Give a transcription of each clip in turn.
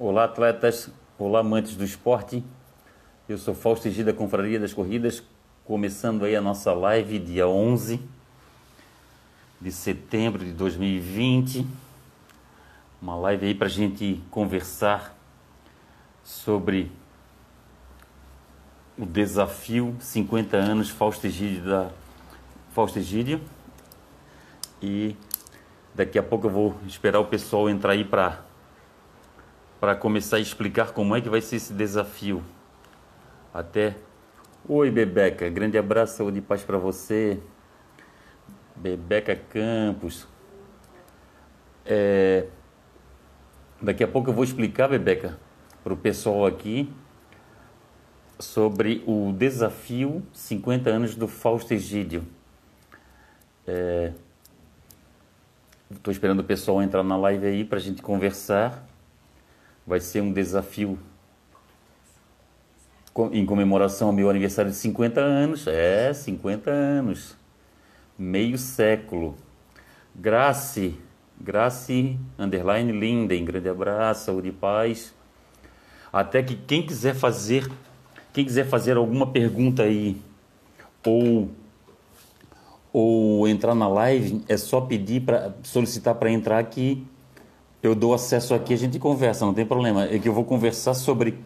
Olá, atletas. Olá, amantes do esporte. Eu sou Fausto Gida, Confraria das Corridas, começando aí a nossa live dia 11 de setembro de 2020. Uma live aí para a gente conversar sobre o desafio 50 anos Fausto Egídio da Fausto Egídio. E daqui a pouco eu vou esperar o pessoal entrar aí para para começar a explicar como é que vai ser esse desafio. Até Oi, Bebeca, grande abraço, saúde e paz para você. Bebeca Campos. É... Daqui a pouco eu vou explicar, Bebeca, para o pessoal aqui sobre o desafio 50 anos do Fausto Egídio. Estou é... esperando o pessoal entrar na live aí para a gente conversar. Vai ser um desafio em comemoração ao meu aniversário de 50 anos. É, 50 anos. Meio século. Grace, Grace, underline Linden, grande abraço, saúde e paz. Até que quem quiser fazer, quem quiser fazer alguma pergunta aí, ou, ou entrar na live, é só pedir para solicitar para entrar aqui eu dou acesso aqui, a gente conversa, não tem problema. É que eu vou conversar sobre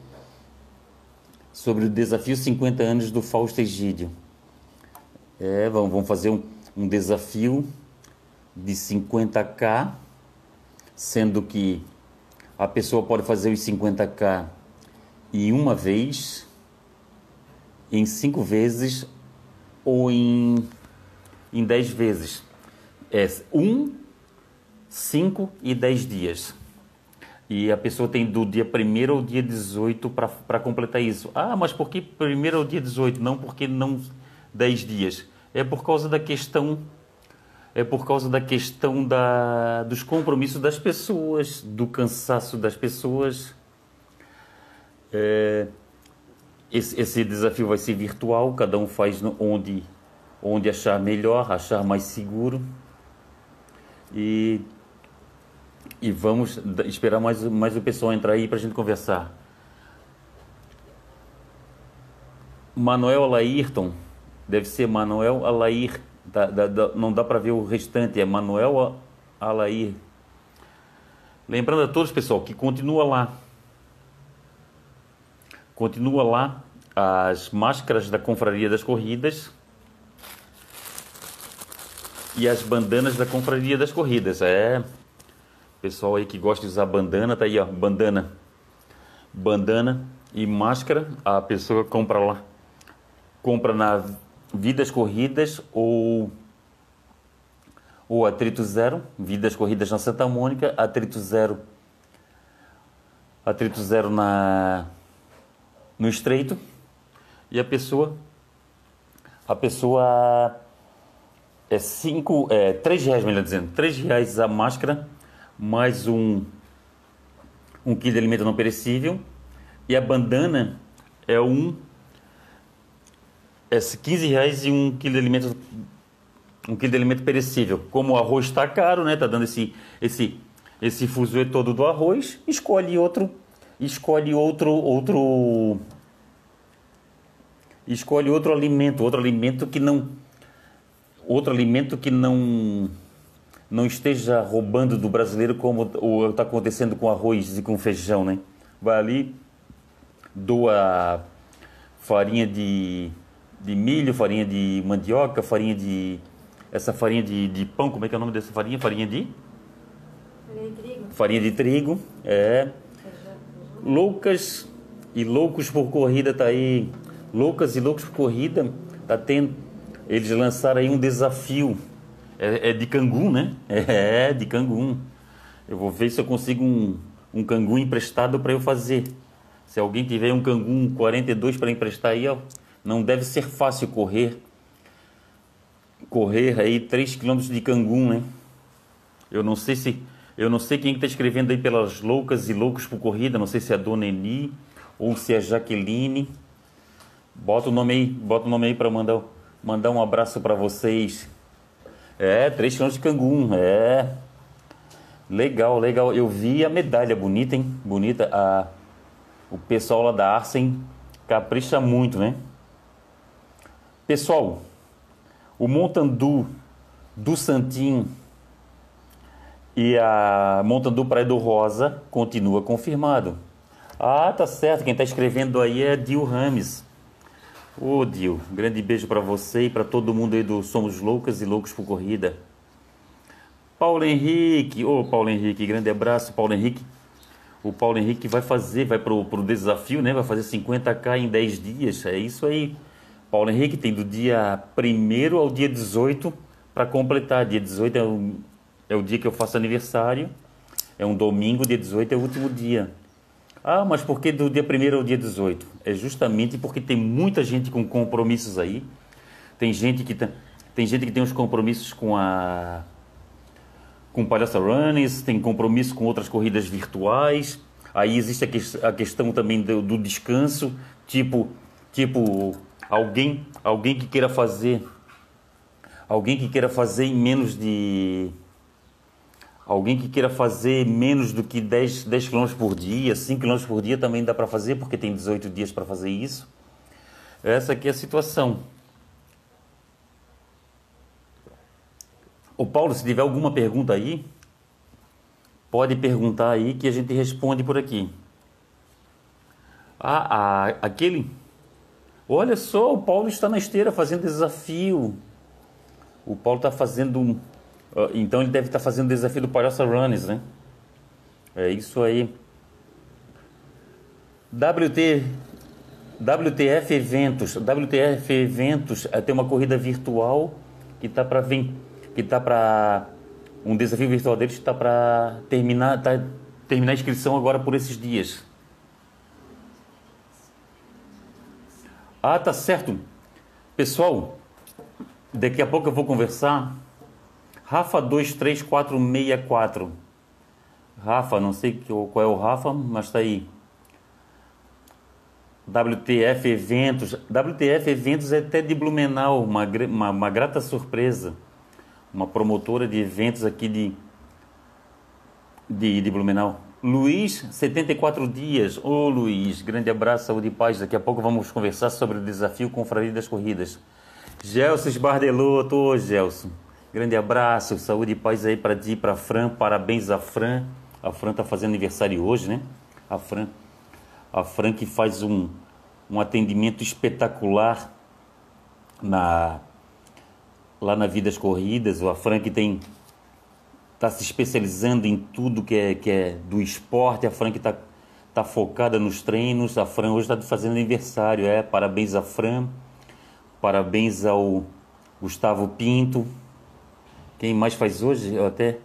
sobre o desafio 50 anos do Fausto Egídio. É, vamos, vamos fazer um, um desafio de 50k, sendo que a pessoa pode fazer os 50k em uma vez, em cinco vezes ou em, em dez vezes. É um 5 e 10 dias. E a pessoa tem do dia 1 ao dia 18 para completar isso. Ah, mas por que 1 ao dia 18? Não porque não 10 dias. É por causa da questão é por causa da questão da, dos compromissos das pessoas, do cansaço das pessoas. É, esse, esse, desafio vai ser virtual, cada um faz onde, onde achar melhor, achar mais seguro. E e vamos esperar mais, mais o pessoal entrar aí para a gente conversar. Manuel Alairton, deve ser Manuel Alair, da, da, da, não dá para ver o restante, é Manuel Alair. Lembrando a todos, pessoal, que continua lá. Continua lá as máscaras da Confraria das Corridas e as bandanas da Confraria das Corridas. É Pessoal aí que gosta de usar bandana, tá aí, ó, bandana. Bandana e máscara, a pessoa compra lá. Compra na Vidas Corridas ou ou Atrito Zero, Vidas Corridas na Santa Mônica, Atrito Zero. Atrito Zero na no Estreito. E a pessoa a pessoa é cinco, é três reais, melhor dizendo, três reais a máscara mais um, um quilo de alimento não perecível. E a bandana é um é 15 reais e um quilo de alimento um quilo de alimento perecível. Como o arroz está caro, né? Tá dando esse esse esse fuzuê todo do arroz. Escolhe outro escolhe outro outro escolhe outro alimento, outro alimento que não outro alimento que não não esteja roubando do brasileiro como está acontecendo com arroz e com feijão, né? Vai ali, doa farinha de, de milho, farinha de mandioca, farinha de. Essa farinha de, de pão, como é que é o nome dessa farinha? Farinha de? Farinha de trigo. Farinha de trigo, é. Loucas e loucos por corrida tá aí. Loucas e loucos por corrida tá tendo. Eles lançaram aí um desafio é, é de Cangum, né? É, de Cangum. Eu vou ver se eu consigo um, um Cangum emprestado para eu fazer. Se alguém tiver um Cangum 42 para emprestar aí, ó, não deve ser fácil correr. Correr aí 3 km de Cangum, né? Eu não sei se eu não sei quem está escrevendo aí pelas loucas e loucos por corrida, não sei se é a Dona Eni ou se é a Jaqueline. Bota o nome aí, bota o nome aí para mandar mandar um abraço para vocês. É, 3 km de Cangum, é. Legal, legal. Eu vi a medalha bonita, hein? Bonita. A, o pessoal lá da Arsen capricha muito, né? Pessoal, o Montandu do Santim e a Montandu Praia do Rosa continua confirmado. Ah, tá certo. Quem está escrevendo aí é Dil Rames. Ô, Dil, grande beijo para você e para todo mundo aí do Somos Loucas e Loucos por Corrida. Paulo Henrique, ô Paulo Henrique, grande abraço, Paulo Henrique. O Paulo Henrique vai fazer, vai pro, pro desafio, né? Vai fazer 50k em 10 dias. É isso aí. Paulo Henrique tem do dia 1 ao dia 18 para completar. Dia 18 é o, é o dia que eu faço aniversário. É um domingo, dia 18 é o último dia. Ah, mas por que do dia 1 ao dia 18? É justamente porque tem muita gente com compromissos aí. Tem gente que, tem gente que tem os compromissos com a com Palhaça Runnings, tem compromisso com outras corridas virtuais. Aí existe a, que, a questão também do, do, descanso, tipo, tipo alguém, alguém que queira fazer, alguém que queira fazer em menos de alguém que queira fazer menos do que 10, 10 km por dia, 5 km por dia também dá para fazer, porque tem 18 dias para fazer isso. Essa aqui é a situação. O Paulo, se tiver alguma pergunta aí, pode perguntar aí que a gente responde por aqui. Ah, ah, aquele. Olha só, o Paulo está na esteira fazendo desafio. O Paulo está fazendo. Então ele deve estar tá fazendo o desafio do Palhaça Runners, né? É isso aí. WT, WTF Eventos. WTF Eventos é, tem uma corrida virtual que está para vir que está para um desafio virtual deles está para terminar, tá, terminar a inscrição agora por esses dias. Ah, tá certo. Pessoal, daqui a pouco eu vou conversar. Rafa 23464. Rafa, não sei qual é o Rafa, mas está aí. WTF Eventos. WTF Eventos é até de Blumenau, uma, uma, uma grata surpresa uma promotora de eventos aqui de, de, de Blumenau. Luiz, 74 dias. Ô oh, Luiz, grande abraço, saúde e paz. Daqui a pouco vamos conversar sobre o desafio Confraria das Corridas. Gelson Esbardeloto, ô oh, Gelson. Grande abraço, saúde e paz aí para ti, para Fran. Parabéns a Fran. A Fran tá fazendo aniversário hoje, né? A Fran, a Fran que faz um, um atendimento espetacular na lá na Vidas Corridas, a Frank tem está se especializando em tudo que é, que é do esporte, a Frank está tá focada nos treinos, a Fran hoje está fazendo aniversário, é, parabéns a Fran, parabéns ao Gustavo Pinto, quem mais faz hoje? Eu até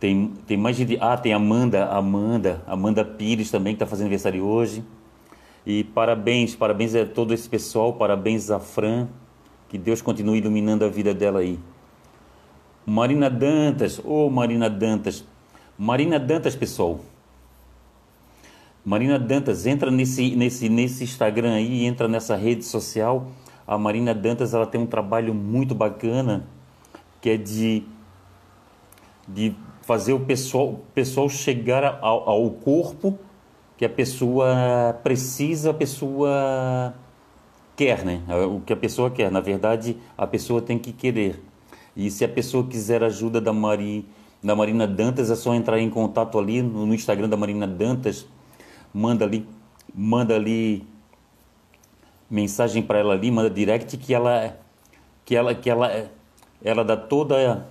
tem, tem mais gente, ah, tem Amanda, Amanda, Amanda Pires também que está fazendo aniversário hoje, e parabéns, parabéns a todo esse pessoal, parabéns a Fran, que Deus continue iluminando a vida dela aí. Marina Dantas, ô oh, Marina Dantas. Marina Dantas, pessoal. Marina Dantas, entra nesse, nesse, nesse Instagram aí, entra nessa rede social. A Marina Dantas ela tem um trabalho muito bacana que é de, de fazer o pessoal, pessoal chegar ao, ao corpo que a pessoa precisa, a pessoa quer, né? O que a pessoa quer. Na verdade, a pessoa tem que querer. E se a pessoa quiser ajuda da Mari, da Marina Dantas, é só entrar em contato ali no Instagram da Marina Dantas, manda ali, manda ali mensagem para ela ali, manda direct que ela que ela que ela ela dá toda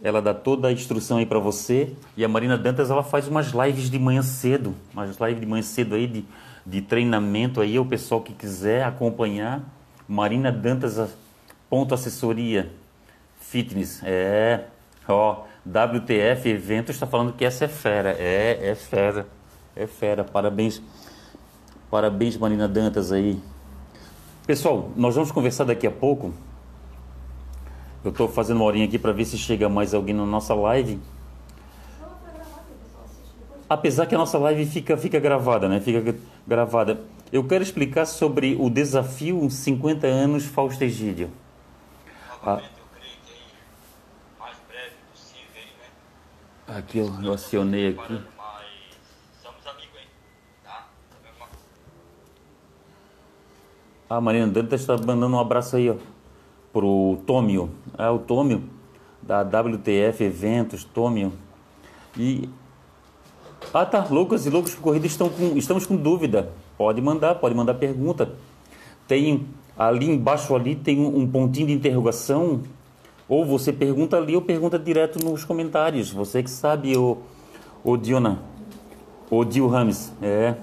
ela dá toda a instrução aí para você. E a Marina Dantas ela faz umas lives de manhã cedo, umas lives de manhã cedo aí de de treinamento aí, o pessoal que quiser acompanhar, Marina Dantas, ponto assessoria, fitness, é, ó, WTF Eventos está falando que essa é fera, é, é fera, é fera, parabéns, parabéns Marina Dantas aí. Pessoal, nós vamos conversar daqui a pouco, eu estou fazendo uma horinha aqui para ver se chega mais alguém na nossa live, apesar que a nossa live fica, fica gravada, né? Fica gravada. Eu quero explicar sobre o desafio 50 anos Fausto Egídio. Ah. Aqui eu, eu acionei aqui. Somos amigos, hein? Tá? A Marina Dantas está mandando um abraço aí, ó, pro Tômio. É o Tômio da WTF Eventos, Tômio. E ah tá, loucas e por corrida estão com, estamos com dúvida. Pode mandar, pode mandar pergunta. Tem ali embaixo ali tem um pontinho de interrogação. Ou você pergunta ali ou pergunta direto nos comentários. Você que sabe, o, o Diona. O Dio Rames. É.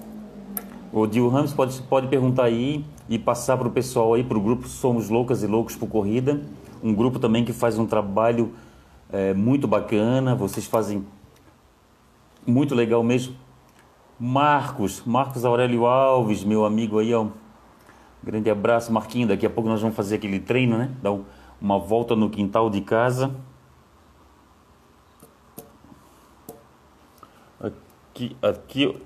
O Dio Rames pode, pode perguntar aí e passar para o pessoal aí, para o grupo Somos Loucas e Loucos por Corrida. Um grupo também que faz um trabalho é, muito bacana. Vocês fazem muito legal mesmo. Marcos, Marcos Aurélio Alves, meu amigo aí, ó. Grande abraço, Marquinho. Daqui a pouco nós vamos fazer aquele treino, né? Dar uma volta no quintal de casa. Aqui, aqui.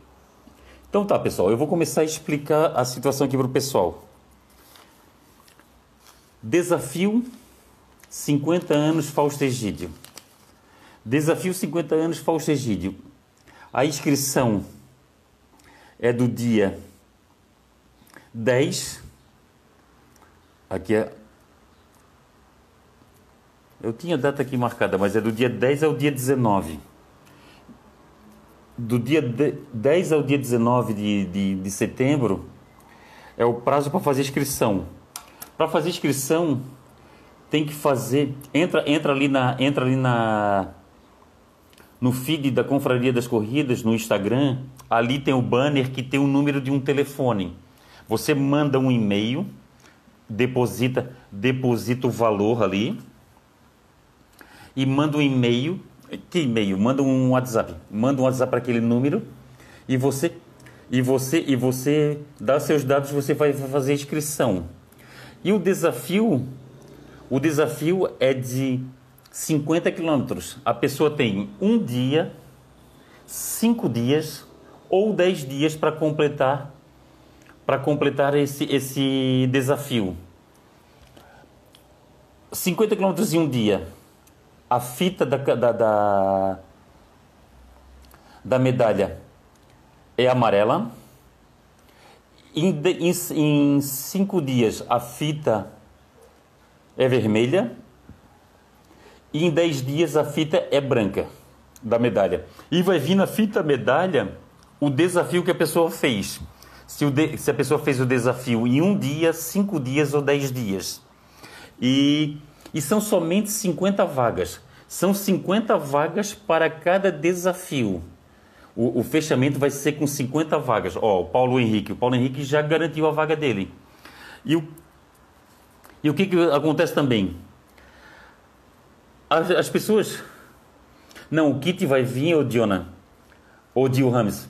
Então tá, pessoal. Eu vou começar a explicar a situação aqui para o pessoal. Desafio 50 anos Fausto Egídio. Desafio 50 anos Fausto Egídio. A inscrição é do dia 10. Aqui é. Eu tinha data aqui marcada, mas é do dia 10 ao dia 19. Do dia 10 ao dia 19 de, de, de setembro é o prazo para fazer inscrição. Para fazer inscrição, tem que fazer. Entra, entra ali na. Entra ali na no feed da Confraria das Corridas, no Instagram, ali tem o banner que tem o número de um telefone. Você manda um e-mail, deposita, deposita o valor ali e manda um e-mail. Que e-mail? Manda um WhatsApp. Manda um WhatsApp para aquele número e você e você e você dá seus dados, você vai fazer a inscrição. E o desafio, o desafio é de 50 quilômetros. A pessoa tem um dia, cinco dias ou 10 dias para completar para completar esse, esse desafio. 50 quilômetros em um dia. A fita da, da, da, da medalha é amarela. Em, em, em cinco dias, a fita é vermelha e em 10 dias a fita é branca da medalha. E vai vir na fita medalha o desafio que a pessoa fez. Se, o de, se a pessoa fez o desafio em um dia, cinco dias ou 10 dias. E, e são somente 50 vagas. São 50 vagas para cada desafio. O, o, fechamento vai ser com 50 vagas. Ó, o Paulo Henrique. O Paulo Henrique já garantiu a vaga dele. E o, e o que, que acontece também? As, as pessoas. Não, o kit vai vir, ô Diona, ô Dio Rames.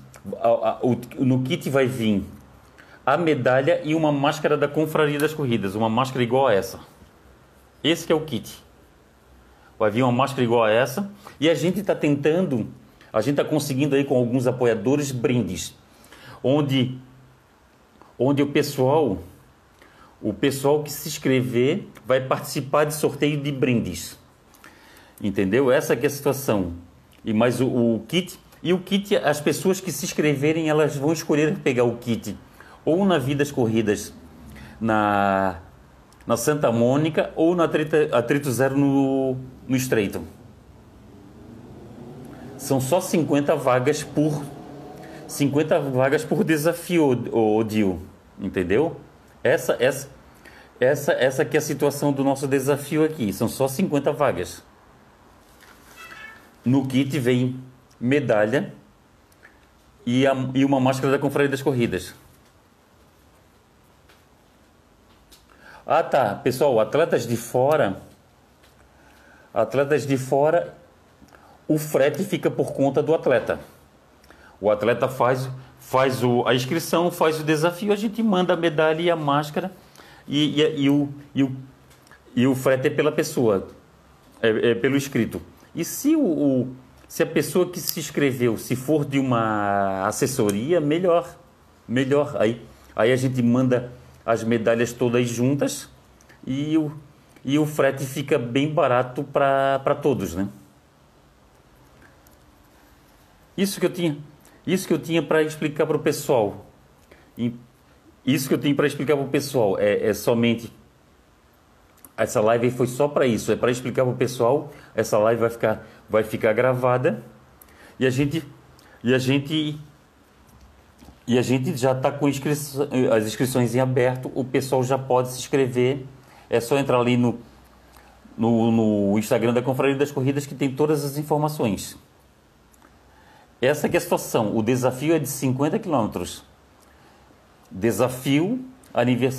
No kit vai vir a medalha e uma máscara da Confraria das Corridas, uma máscara igual a essa. Esse é o kit. Vai vir uma máscara igual a essa. E a gente está tentando, a gente está conseguindo aí com alguns apoiadores brindes, onde, onde o pessoal, o pessoal que se inscrever vai participar de sorteio de brindes. Entendeu? Essa é a situação. E mais o, o, kit. E o kit, as pessoas que se inscreverem, elas vão escolher pegar o kit ou na Vidas Corridas na, na Santa Mônica ou na Atrito, Atrito Zero no, no Estreito. São só 50 vagas por 50 vagas por desafio, o Dio, entendeu? Essa essa essa essa que é a situação do nosso desafio aqui. São só 50 vagas. No kit vem medalha e, a, e uma máscara da Confraria das Corridas. Ah, tá. Pessoal, atletas de fora. Atletas de fora, o frete fica por conta do atleta. O atleta faz, faz o, a inscrição, faz o desafio, a gente manda a medalha e a máscara e, e, e o, e, o, e o frete é pela pessoa, é, é pelo inscrito. E se, o, o, se a pessoa que se inscreveu, se for de uma assessoria, melhor. Melhor. Aí, aí a gente manda as medalhas todas juntas e o, e o frete fica bem barato para todos, né? Isso que eu tinha, isso que eu tinha para explicar para o pessoal. E isso que eu tenho para explicar para o pessoal é, é somente essa live foi só para isso, é para explicar para o pessoal. Essa live vai ficar, vai ficar gravada e a gente e a gente e a gente já está com inscrição, as inscrições em aberto. O pessoal já pode se inscrever. É só entrar ali no, no, no Instagram da Confraria das Corridas que tem todas as informações. Essa é a situação. O desafio é de 50 quilômetros. Desafio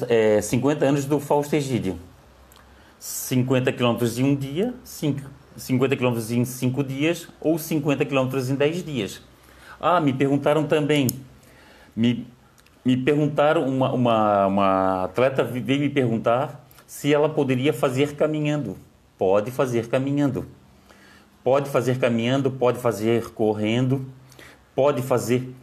é, 50 anos do Fausto Egídio. 50 quilômetros em um dia, 50 quilômetros em 5 dias ou 50 quilômetros em 10 dias. Ah, me perguntaram também, me, me perguntaram, uma, uma, uma atleta veio me perguntar se ela poderia fazer caminhando. Pode fazer caminhando. Pode fazer caminhando, pode fazer correndo, pode fazer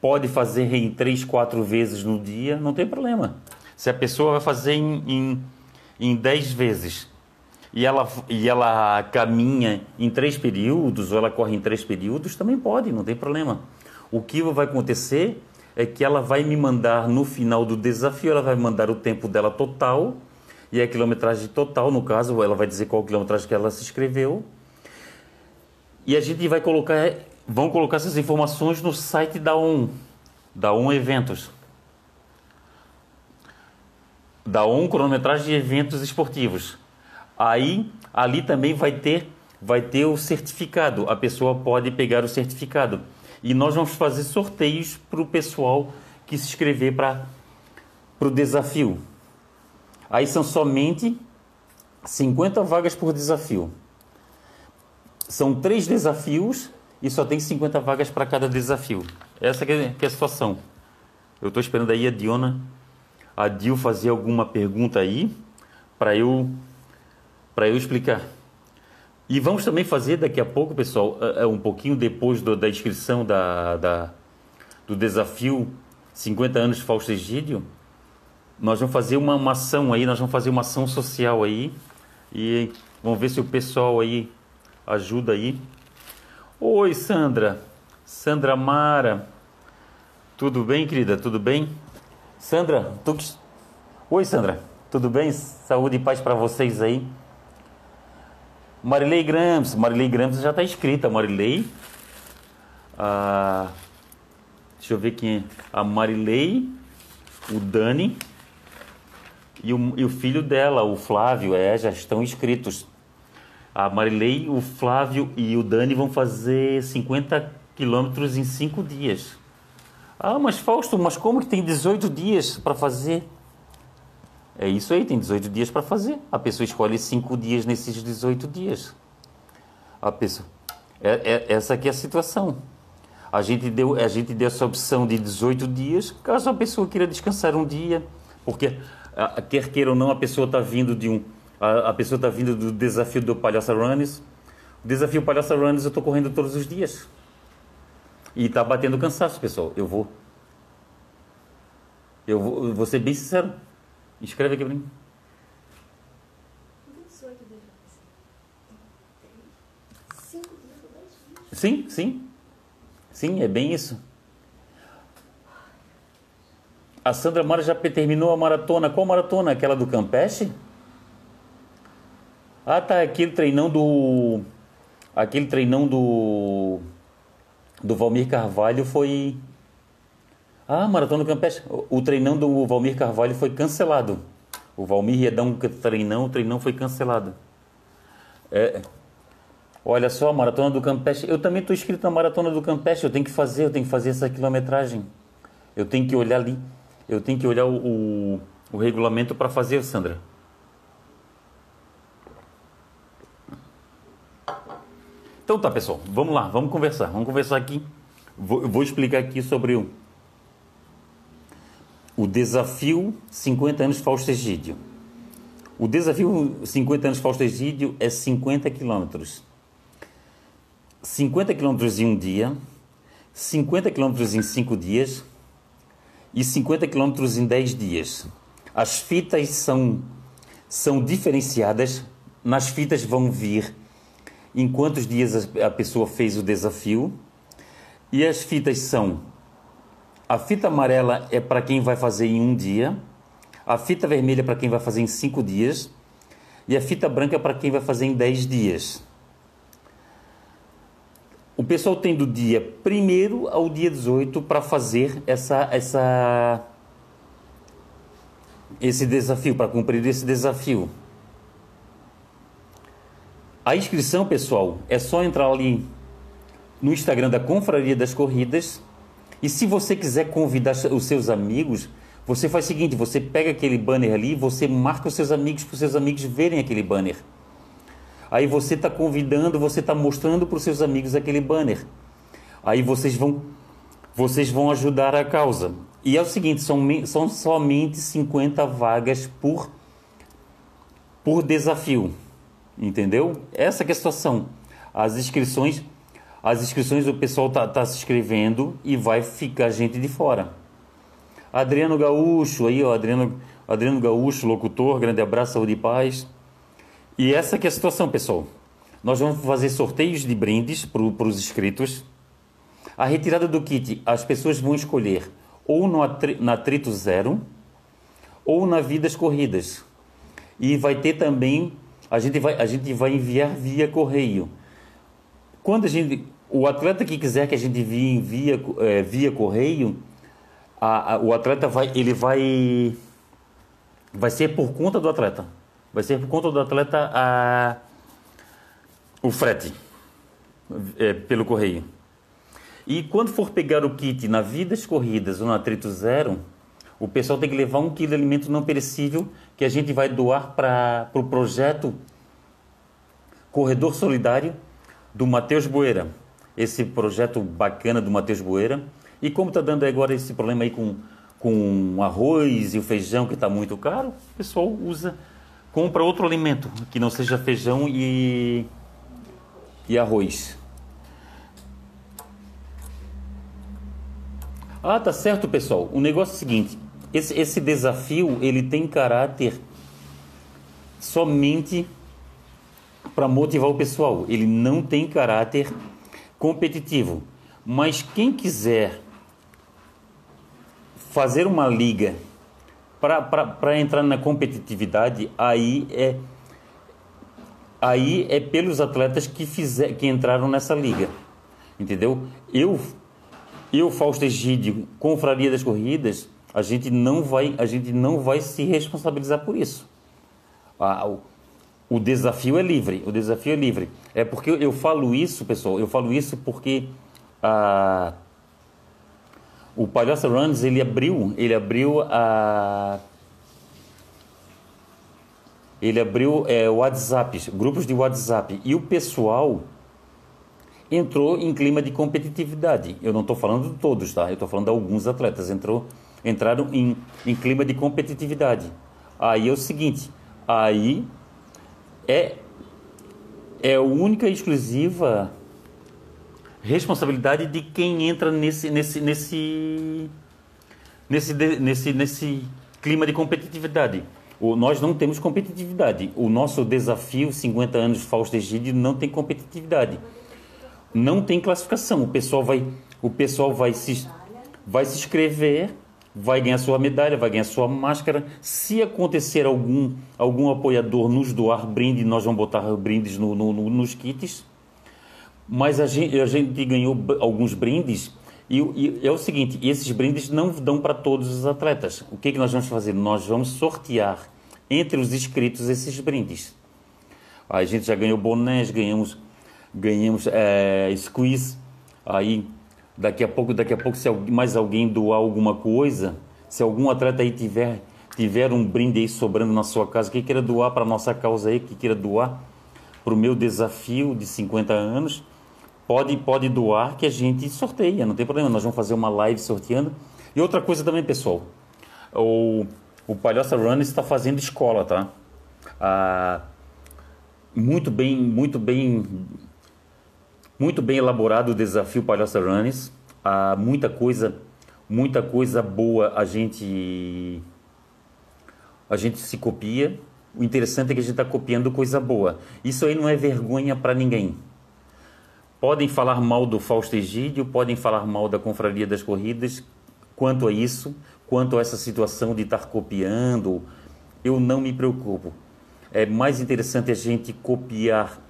pode fazer em três, quatro vezes no dia, não tem problema. Se a pessoa vai fazer em, em, em dez vezes e ela, e ela caminha em três períodos, ou ela corre em três períodos, também pode, não tem problema. O que vai acontecer é que ela vai me mandar no final do desafio, ela vai mandar o tempo dela total e a quilometragem total, no caso, ela vai dizer qual quilometragem que ela se inscreveu. E a gente vai colocar vão colocar essas informações no site da ON, da ON Eventos. Da ON Cronometragem de Eventos Esportivos. Aí, ali também vai ter, vai ter o certificado. A pessoa pode pegar o certificado. E nós vamos fazer sorteios para o pessoal que se inscrever para o desafio. Aí são somente 50 vagas por desafio. São três desafios e só tem 50 vagas para cada desafio. Essa que é, é a situação. Eu estou esperando aí a Diona, a Dil fazer alguma pergunta aí para eu para eu explicar. E vamos também fazer daqui a pouco, pessoal, é, é um pouquinho depois do, da inscrição da, da, do desafio 50 anos Fausto Egídio, nós vamos fazer uma, uma ação aí, nós vamos fazer uma ação social aí e vamos ver se o pessoal aí ajuda aí Oi, Sandra. Sandra Mara. Tudo bem, querida? Tudo bem? Sandra, tu... Oi, Sandra. Tudo bem? Saúde e paz para vocês aí. Marilei Grams. Marilei Grams já está inscrita. Marilei. Ah, deixa eu ver quem é. A Marilei, o Dani e o, e o filho dela, o Flávio, é, já estão inscritos. A Marilei, o Flávio e o Dani vão fazer 50 quilômetros em 5 dias. Ah, mas Fausto, mas como que tem 18 dias para fazer? É isso aí, tem 18 dias para fazer. A pessoa escolhe 5 dias nesses 18 dias. A pessoa. É, é, essa aqui é a situação. A gente, deu, a gente deu essa opção de 18 dias, caso a pessoa queira descansar um dia, porque quer queira ou não, a pessoa está vindo de um, a, a pessoa está vindo do desafio do Palhaça Runners. O desafio Palhaça Runners eu estou correndo todos os dias. E está batendo cansaço, pessoal. Eu vou. Eu vou, eu vou ser bem sincero. Escreve aqui para mim. Sim, sim. Sim, é bem isso. A Sandra Mara já terminou a maratona. Qual maratona? Aquela do Campeche? Ah, tá, aquele treinão do. Aquele treinão do. Do Valmir Carvalho foi. Ah, Maratona do Campeche. O treinão do Valmir Carvalho foi cancelado. O Valmir ia dar um treinão, o treinão foi cancelado. É, olha só, Maratona do Campeche. Eu também estou inscrito na Maratona do Campeche. Eu tenho que fazer, eu tenho que fazer essa quilometragem. Eu tenho que olhar ali. Eu tenho que olhar o, o, o regulamento para fazer, Sandra. Então tá, pessoal, vamos lá, vamos conversar. Vamos conversar aqui. Vou, vou explicar aqui sobre o, o desafio 50 anos Fausto Egídio. O desafio 50 anos Fausto Egídio é 50 quilômetros. 50 quilômetros em um dia, 50 quilômetros em 5 dias e 50 quilômetros em 10 dias. As fitas são, são diferenciadas. Nas fitas vão vir em quantos dias a pessoa fez o desafio, E as fitas são: a fita amarela é para quem vai fazer em um dia, a fita vermelha é para quem vai fazer em cinco dias e a fita branca é para quem vai fazer em dez dias. O pessoal tem do dia 1 ao dia 18 para fazer essa, essa, esse desafio, para cumprir esse desafio. A inscrição, pessoal, é só entrar ali no Instagram da Confraria das Corridas. E se você quiser convidar os seus amigos, você faz o seguinte: você pega aquele banner ali, você marca os seus amigos para os seus amigos verem aquele banner. Aí você está convidando, você está mostrando para os seus amigos aquele banner. Aí vocês vão, vocês vão ajudar a causa. E é o seguinte, são, são somente 50 vagas por, por desafio. Entendeu? Essa é a situação. As inscrições, as inscrições o pessoal está tá se inscrevendo e vai ficar gente de fora. Adriano Gaúcho, aí ó, Adriano, Adriano Gaúcho, locutor, grande abraço, saúde e paz. E essa que é a situação, pessoal. Nós vamos fazer sorteios de brindes para os inscritos. A retirada do kit, as pessoas vão escolher ou no na Atrito Zero ou na Vidas Corridas. E vai ter também, a gente vai, a gente vai enviar via correio. Quando a gente, o atleta que quiser que a gente envie via, é, via correio, a, a, o atleta vai, ele vai, vai ser por conta do atleta. Vai ser por conta do atleta a, o frete é, pelo correio. E quando for pegar o kit na Vidas Corridas ou na Atrito Zero, o pessoal tem que levar um quilo de alimento não perecível que a gente vai doar para o pro projeto Corredor Solidário do Matheus Boeira. Esse projeto bacana do Matheus Boeira. E como está dando agora esse problema aí com, com arroz e o feijão que está muito caro, o pessoal usa compra outro alimento que não seja feijão e, e arroz. Ah, tá certo, pessoal. O negócio é o seguinte: esse, esse desafio ele tem caráter somente para motivar o pessoal. Ele não tem caráter competitivo. Mas quem quiser fazer uma liga para entrar na competitividade, aí é aí é pelos atletas que fizer, que entraram nessa liga. Entendeu? Eu eu Fausto Egídio, Confraria das Corridas, a gente não vai a gente não vai se responsabilizar por isso. O, o desafio é livre, o desafio é livre. É porque eu falo isso, pessoal, eu falo isso porque ah, o Palhaço Runs ele abriu, ele abriu a ele abriu é, WhatsApp, grupos de WhatsApp e o pessoal entrou em clima de competitividade. Eu não estou falando de todos, tá? Eu estou falando de alguns atletas entrou, entraram em, em clima de competitividade. Aí é o seguinte, aí é é a única e exclusiva responsabilidade de quem entra nesse, nesse, nesse, nesse, nesse, nesse clima de competitividade. O, nós não temos competitividade. O nosso desafio, 50 anos Fausto Egídio, não tem competitividade. Não tem classificação. O pessoal vai, o pessoal vai se, vai se inscrever, vai ganhar sua medalha, vai ganhar sua máscara. Se acontecer algum, algum apoiador nos doar brinde, nós vamos botar brindes no, no, no, nos kits mas a gente, a gente ganhou alguns brindes e, e, é o seguinte, esses brindes não dão para todos os atletas. O que, que nós vamos fazer? Nós vamos sortear entre os inscritos esses brindes. A gente já ganhou bonés, ganhamos, ganhamos é, squeeze. Aí daqui a pouco, daqui a pouco, se mais alguém doar alguma coisa, se algum atleta aí tiver tiver um brinde aí sobrando na sua casa, que queira doar para nossa causa aí, que queira doar para o meu desafio de 50 anos, pode, pode doar que a gente sorteia, não tem problema. Nós vamos fazer uma live sorteando. E outra coisa também, pessoal, o, o Palhoça Run está fazendo escola, tá? Ah, muito bem, muito bem, muito bem elaborado o desafio Palhoça Runs. Ah, muita coisa, muita coisa boa a gente, a gente se copia. O interessante é que a gente está copiando coisa boa. Isso aí não é vergonha para ninguém Podem falar mal do Fausto Egídio, podem falar mal da Confraria das Corridas, quanto a isso, quanto a essa situação de estar copiando, eu não me preocupo. É mais interessante a gente copiar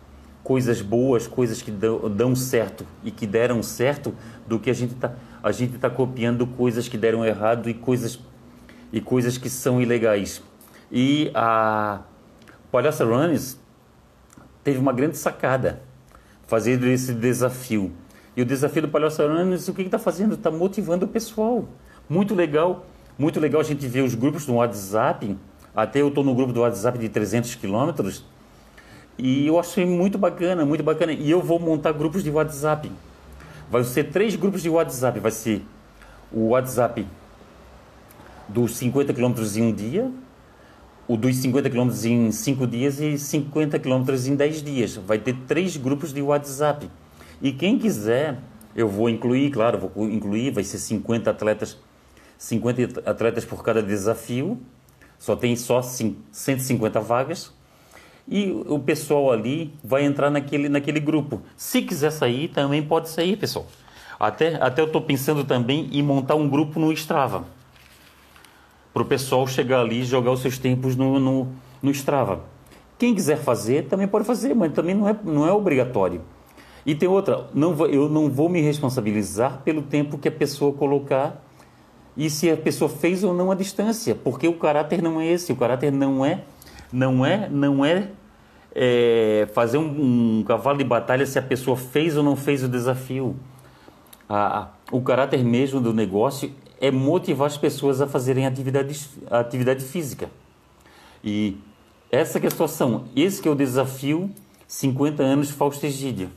coisas boas, coisas que dão, certo e que deram certo, do que a gente está a gente tá copiando coisas que deram errado e coisas e coisas que são ilegais. E a Palhaça Runners teve uma grande sacada fazendo esse desafio. E o desafio do Palhaço Runners, o que está fazendo? Está motivando o pessoal. Muito legal, muito legal a gente ver os grupos no WhatsApp. Até eu estou no grupo do WhatsApp de 300 quilômetros. E eu achei muito bacana, muito bacana. E eu vou montar grupos de WhatsApp. Vai ser três grupos de WhatsApp. Vai ser o WhatsApp dos 50 quilômetros em um dia, o dos 50 km em 5 dias e 50 km em 10 dias. Vai ter três grupos de WhatsApp. E quem quiser, eu vou incluir, claro, vou incluir, vai ser 50 atletas, 50 atletas por cada desafio. Só tem só 150 vagas. E o pessoal ali vai entrar naquele, naquele grupo. Se quiser sair, também pode sair, pessoal. Até, até eu estou pensando também em montar um grupo no Strava para o pessoal chegar ali e jogar os seus tempos no, no, no Strava. Quem quiser fazer, também pode fazer, mas também não é, não é obrigatório. E tem outra, não vou, eu não vou me responsabilizar pelo tempo que a pessoa colocar e se a pessoa fez ou não a distância, porque o caráter não é esse, o caráter não é, não é, não é, é fazer um, um, cavalo de batalha se a pessoa fez ou não fez o desafio. A, o caráter mesmo do negócio é motivar as pessoas a fazerem atividade, atividade física. E essa é a situação, esse que é o desafio 50 anos Fausto Egídio.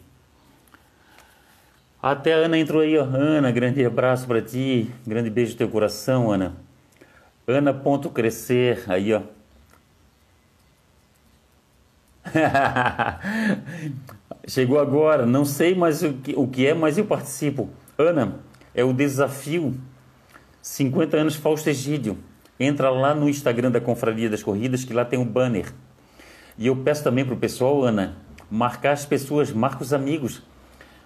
Até a Ana entrou aí, ó. Ana, grande abraço para ti, grande beijo no teu coração, Ana. Ana crescer, aí, ó. Chegou agora, não sei mais o que, o que é, mas eu participo. Ana, é o desafio 50 anos Fausto Egídio. Entra lá no Instagram da Confraria das Corridas, que lá tem um banner. E eu peço também para o pessoal, Ana, marcar as pessoas, marca os amigos.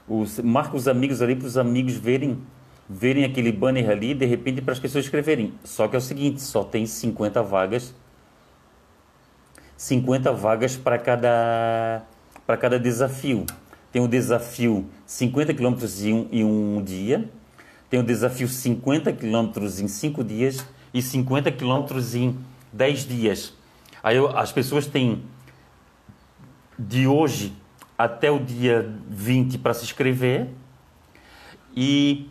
Os, marca os amigos ali para os amigos verem verem aquele banner ali de repente para as pessoas escreverem. Só que é o seguinte, só tem 50 vagas. 50 vagas para cada para cada desafio. Tem o desafio 50 quilômetros em, um, em um dia, tem o desafio 50 quilômetros em 5 dias e 50 quilômetros em 10 dias. Aí eu, as pessoas têm de hoje até o dia 20 para se inscrever e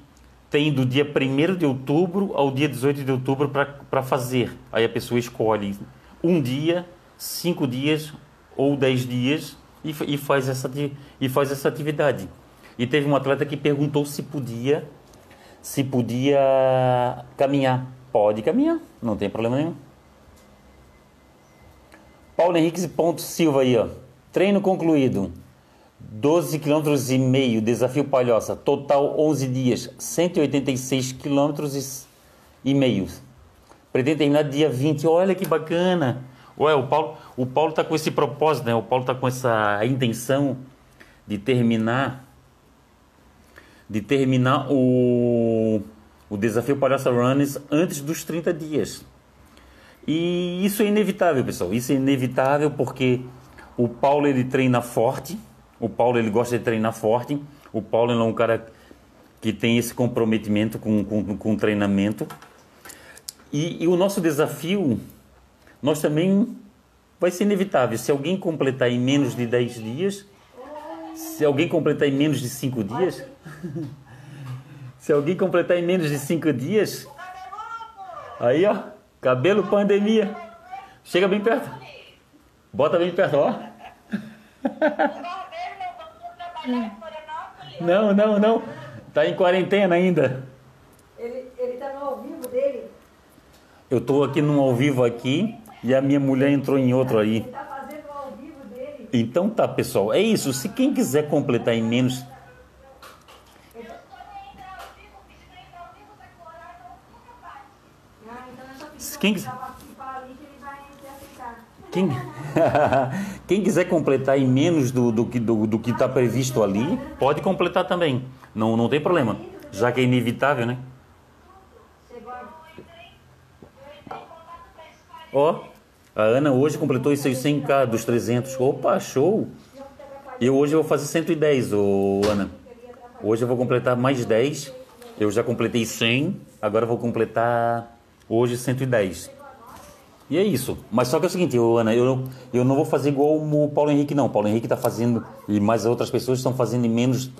tem do dia 1 de outubro ao dia 18 de outubro para fazer. Aí a pessoa escolhe um dia, cinco dias ou dez dias e, e, faz essa, e faz essa atividade. E teve um atleta que perguntou se podia se podia caminhar. Pode caminhar, não tem problema nenhum. Paulo Henrique Ponto Silva aí, ó. Treino concluído. 12 km e meio, desafio Palhoça. Total 11 dias, 186 km e meio. Pretendo terminar dia 20. Olha que bacana. Ué, o Paulo, o Paulo tá com esse propósito, né? O Paulo tá com essa intenção de terminar de terminar o, o desafio Palhaça Runners antes dos 30 dias. E isso é inevitável, pessoal. Isso é inevitável porque o Paulo ele treina forte. O Paulo ele gosta de treinar forte. O Paulo é um cara que tem esse comprometimento com, com, com o treinamento. E, e o nosso desafio, nós também vai ser inevitável. Se alguém completar em menos de 10 dias, se alguém completar em menos de 5 dias, Se alguém completar em menos de cinco dias. Aí, ó. Cabelo pandemia. Chega bem perto. Bota bem perto, ó. Não, não, não. Tá em quarentena ainda. Ele, ele tá no ao vivo dele. Eu tô aqui num ao vivo aqui e a minha mulher entrou em outro aí. Tá. Então tá, pessoal. É isso. Se quem quiser completar em menos Quem, Quem quiser completar em menos do, do, que- do, do que está previsto ali, pode completar também. Não, não tem problema. Já que é inevitável, né? Ó, a Ana hoje completou os seus 100k dos 300. Opa, show! Eu hoje vou fazer 110, ô Ana. Hoje eu vou completar mais 10. Eu já completei 100, agora vou completar hoje 110. E é isso. Mas só que é o seguinte, ô, Ana, eu, eu não vou fazer igual o Paulo Henrique, não. O Paulo Henrique está fazendo, e mais outras pessoas estão fazendo em menos,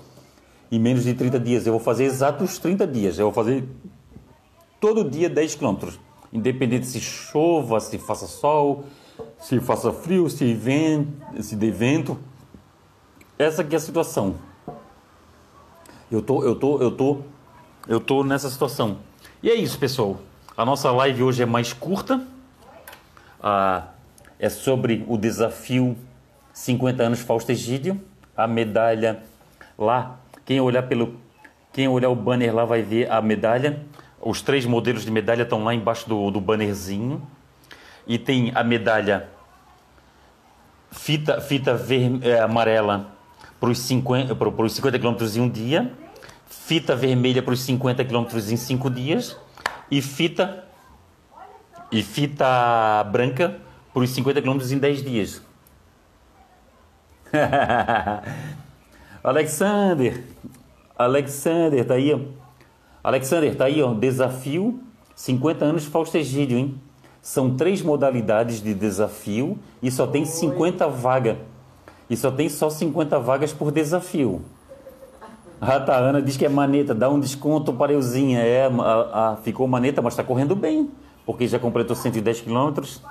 em menos de 30 dias. Eu vou fazer exatos 30 dias. Eu vou fazer todo dia 10 quilômetros. Independente se chova, se faça sol, se faça frio, se, vem, se dê vento. Essa aqui é a situação. Eu tô, eu tô, eu tô, eu tô nessa situação. E é isso, pessoal. A nossa live hoje é mais curta. Ah, é sobre o desafio 50 anos Fausto Egídio. A medalha lá. Quem olhar pelo, quem olhar o banner lá vai ver a medalha. Os três modelos de medalha estão lá embaixo do, do bannerzinho. E tem a medalha fita, fita ver, é, amarela para os 50, para os 50 quilômetros em um dia, fita vermelha para os 50 quilômetros em 5 dias e fita e fita branca para os 50 quilômetros em 10 dias. Alexander, Alexander, tá aí. Alexander, tá aí, ó. Desafio 50 anos Fausto Egídio, hein? São três modalidades de desafio e só tem 50 vagas. E só tem só 50 vagas por desafio. A Ana diz que é maneta, dá um desconto para euzinha. É, a, a- ficou maneta, mas está correndo bem, porque já completou 110 quilômetros.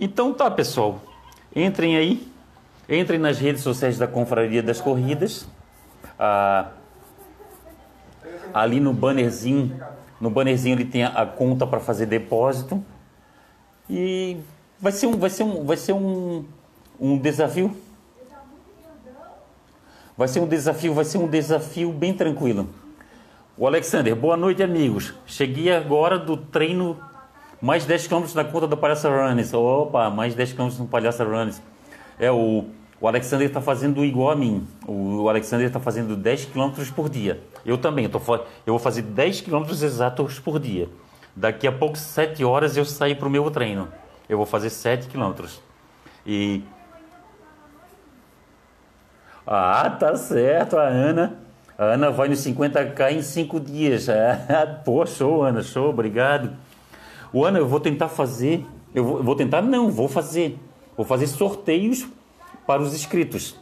Então tá, pessoal. Entrem aí, entrem nas redes sociais da Confraria das Corridas. Ah, ali no bannerzinho, no bannerzinho ele tem a, conta para fazer depósito. E vai ser um, vai ser um, vai ser um, um desafio. Vai ser um desafio, vai ser um desafio bem tranquilo. O Alexander, boa noite, amigos. Cheguei agora do treino mais 10 km na conta do Palhaça Runners. Opa, mais 10 km no Palhaça Runners. É, o, o Alexander está fazendo igual a mim. O Alexander está fazendo 10 km por dia. Eu também, eu, tô, eu vou fazer 10 km exatos por dia. Daqui a pouco, 7 horas, eu saio para o meu treino. Eu vou fazer 7 km. E ah, tá certo, a Ana. A Ana vai nos 50k em 5 dias. Ah, pô, show, Ana, show, obrigado. O Ana, eu vou tentar fazer. Eu vou, eu vou tentar, não, vou fazer. Vou fazer sorteios para os inscritos.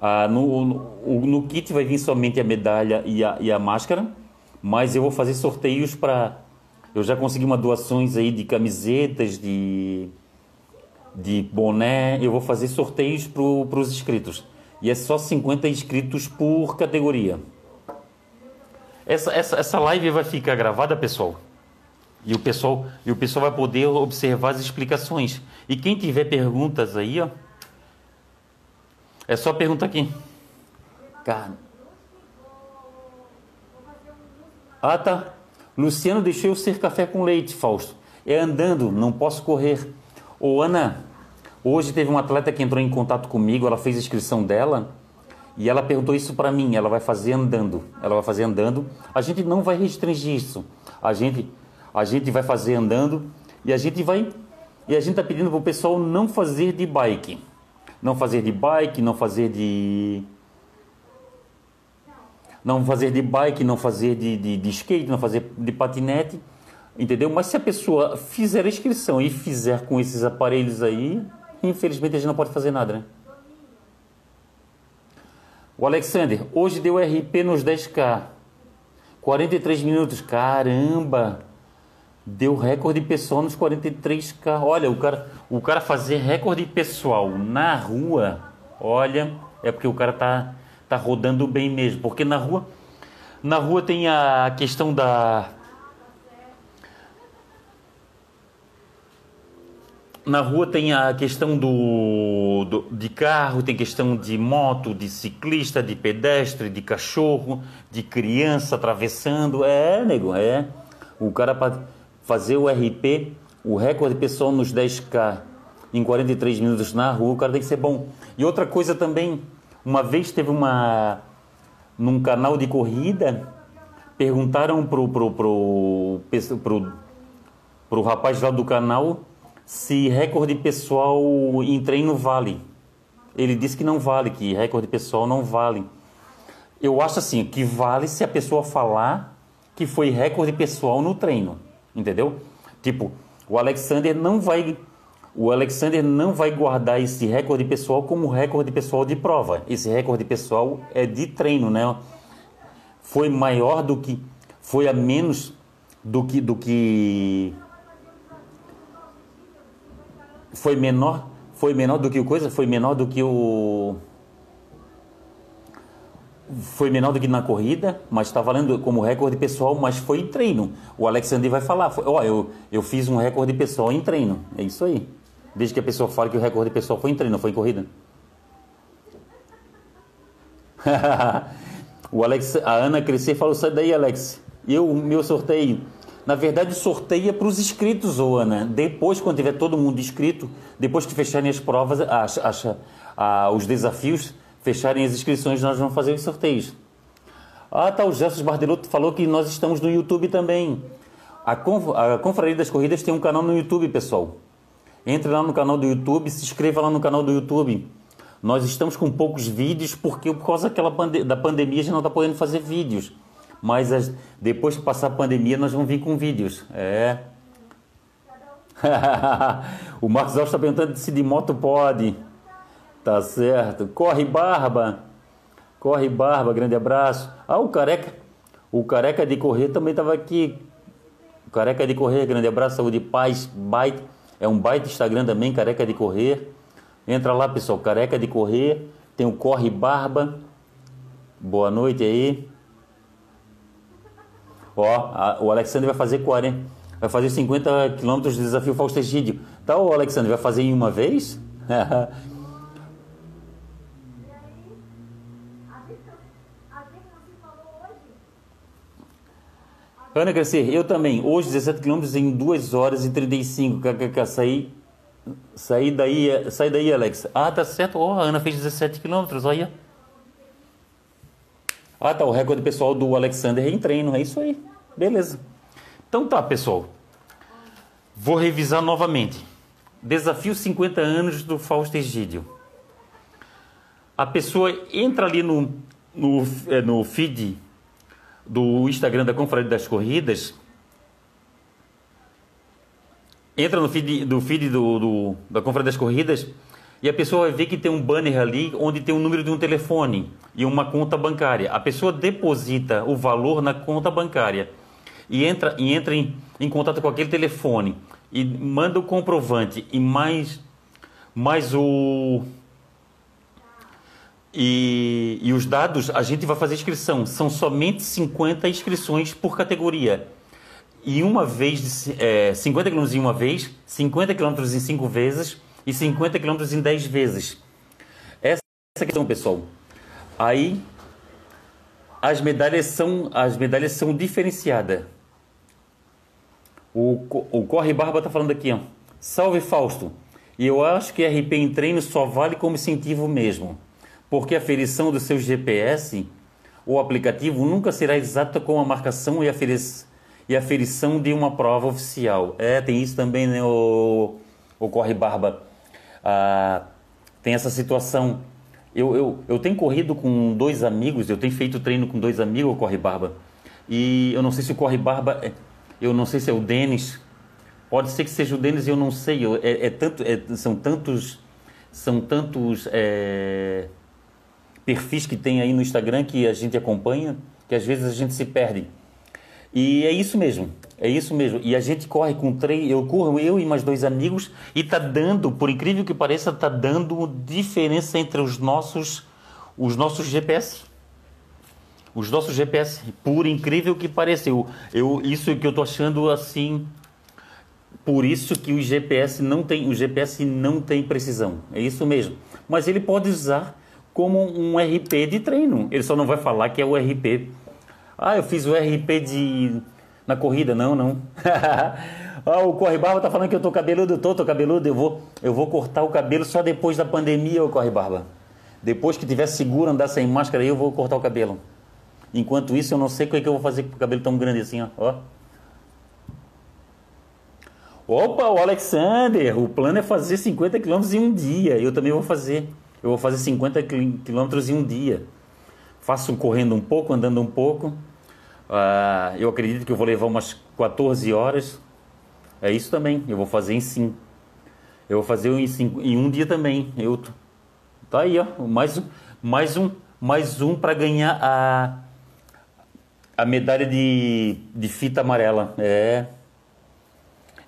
Ah, no, no, no kit vai vir somente a medalha e a, e a máscara, mas eu vou fazer sorteios para. Eu já consegui uma doações aí de camisetas, de de boné, eu vou fazer sorteios para os inscritos. E é só 50 inscritos por categoria. Essa, essa, essa live vai ficar gravada, pessoal. E o pessoal, e o pessoal vai poder observar as explicações. E quem tiver perguntas aí, ó, é só perguntar aqui. Cara. Ah, tá. Luciano deixou eu ser café com leite, Fausto. É andando, não posso correr. Ô, Ana, hoje teve uma atleta que entrou em contato comigo, ela fez a inscrição dela e ela perguntou isso para mim. Ela vai fazer andando. Ela vai fazer andando. A gente não vai restringir isso. A gente, a gente vai fazer andando e a gente vai. E a gente está pedindo para o pessoal não fazer de bike. Não fazer de bike, não fazer de não fazer de bike, não fazer de, de, de skate, não fazer de patinete, entendeu? Mas se a pessoa fizer a inscrição e fizer com esses aparelhos aí, infelizmente a gente não pode fazer nada, né? O Alexander, hoje deu RP nos 10K. 43 minutos, caramba! Deu recorde pessoal nos 43K. Olha, o cara, o cara fazer recorde pessoal na rua, olha, é porque o cara tá, tá rodando bem mesmo. Porque na rua, na rua tem a questão da. Na rua tem a questão do, do, de carro, tem questão de moto, de ciclista, de pedestre, de cachorro, de criança atravessando. É, nego, é. O cara fazer o RP, o recorde pessoal nos 10K, em 43 minutos na rua, o cara tem que ser bom. E outra coisa também, uma vez teve uma num canal de corrida, perguntaram pro pro pro, pro, pro rapaz lá do canal se recorde pessoal em treino vale. Ele disse que não vale, que recorde pessoal não vale. Eu acho assim, que vale se a pessoa falar que foi recorde pessoal no treino, entendeu? Tipo, o Alexander não vai o Alexander não vai guardar esse recorde pessoal como recorde pessoal de prova. Esse recorde pessoal é de treino, né? Foi maior do que foi a menos do que do que foi menor, foi menor do que o coisa, foi menor do que o foi menor do que na corrida, mas está valendo como recorde pessoal, mas foi em treino. O Alexander vai falar, ó, eu, eu fiz um recorde pessoal em treino. É isso aí. Desde que a pessoa fale que o recorde pessoal foi em treino, não foi em corrida. o Alex, a Ana Crescer falou, sai daí, Alex. Eu, meu sorteio. Na verdade, sorteia para os inscritos, ô Ana. Depois, quando tiver todo mundo inscrito, depois que fecharem as provas, as, as, as, os desafios, fecharem as inscrições, nós vamos fazer os sorteios. Ah, tá, o Gerson Bardelotto falou que nós estamos no YouTube também. A, Conf, a Confraria das Corridas tem um canal no YouTube, pessoal. Entre lá no canal do YouTube, se inscreva lá no canal do YouTube. Nós estamos com poucos vídeos porque por causa daquela pande da pandemia a gente não está podendo fazer vídeos. Mas as, depois que passar a pandemia nós vamos vir com vídeos. É. o Marcos Alves está perguntando se de moto pode. Tá certo. Corre Barba. Corre Barba, grande abraço. Ah, o Careca. O Careca de Correr também estava aqui. O Careca de Correr, grande abraço, saúde paz, baita. É um baita Instagram também, Careca de Correr. Entra lá, pessoal, Careca de Correr. Tem o Corre Barba. Boa noite aí. Ó, a, o Alexandre vai fazer 40, vai fazer 50 quilômetros de desafio Fausto Egídio. Tá, o Alexandre, vai fazer em uma vez? Ana Crescer, eu também. Hoje, 17 km em 2 horas e 35. KKK, saí, saí daí, saí daí, Alex. Ah, tá certo. Oh, a Ana fez 17 km, olha. Ah, tá. O recorde pessoal do Alexander é em treino. É isso aí. Beleza. Então tá, pessoal. Vou revisar novamente. Desafio 50 anos do Fausto Egídio. A pessoa entra ali no, no, é, no feed do Instagram da Confraria das Corridas, entra no feed do feed do, do, da Confraria das Corridas e a pessoa vai ver que tem um banner ali onde tem o um número de um telefone e uma conta bancária. A pessoa deposita o valor na conta bancária e entra, e entra em, em contato com aquele telefone e manda o comprovante e mais, mais o, e, e, os dados, a gente vai fazer inscrição. São somente 50 inscrições por categoria. E uma vez, é, 50 km em uma vez, 50 km em 5 vezes e 50 km em 10 vezes. Essa é a questão, pessoal. Aí, as medalhas são, as medalhas são diferenciadas. O, o Corre Barba está falando aqui, ó. Salve Fausto. E eu acho que RP em treino só vale como incentivo mesmo porque a aferição do seu GPS ou aplicativo nunca será exata com a marcação e a, e aferição de uma prova oficial. É, tem isso também, né, o, o Corre Barba. Ah, tem essa situação. Eu, eu, eu tenho corrido com dois amigos, eu tenho feito treino com dois amigos, o Corre Barba. E eu não sei se o Corre Barba, é, eu não sei se é o Denis, pode ser que seja o Denis, eu não sei. É, é tanto, é, são tantos, são tantos é, perfis que tem aí no Instagram que a gente acompanha, que às vezes a gente se perde. E é isso mesmo, é isso mesmo. E a gente corre com três, eu corro eu e mais dois amigos e tá dando, por incrível que pareça, tá dando diferença entre os nossos os nossos GPS. Os nossos GPS, por incrível que pareça, eu, eu isso que eu tô achando assim, por isso que o GPS não tem, o GPS não tem precisão. É isso mesmo. Mas ele pode usar como um RP de treino. Ele só não vai falar que é o RP. Ah, eu fiz o RP de na corrida, não, não. Ah, o Corre Barba tá falando que eu tô cabeludo, tô, tô cabeludo. Eu vou, eu vou cortar o cabelo só depois da pandemia, o Corre Barba. Depois que tiver seguro andar sem máscara eu vou cortar o cabelo. Enquanto isso, eu não sei o que, é que eu vou fazer com o cabelo tão grande assim, ó. ó. Opa, o Alexander, o plano é fazer 50 quilômetros em um dia. Eu também vou fazer. Eu vou fazer 50 quilômetros em um dia. Faço correndo um pouco, andando um pouco. Uh, eu acredito que eu vou levar umas 14 horas. É isso também. Eu vou fazer em 5. Eu vou fazer em, cinco, em um dia também. Eu tá aí, ó. Mais um, mais um, mais um para ganhar a a medalha de, de fita amarela. É.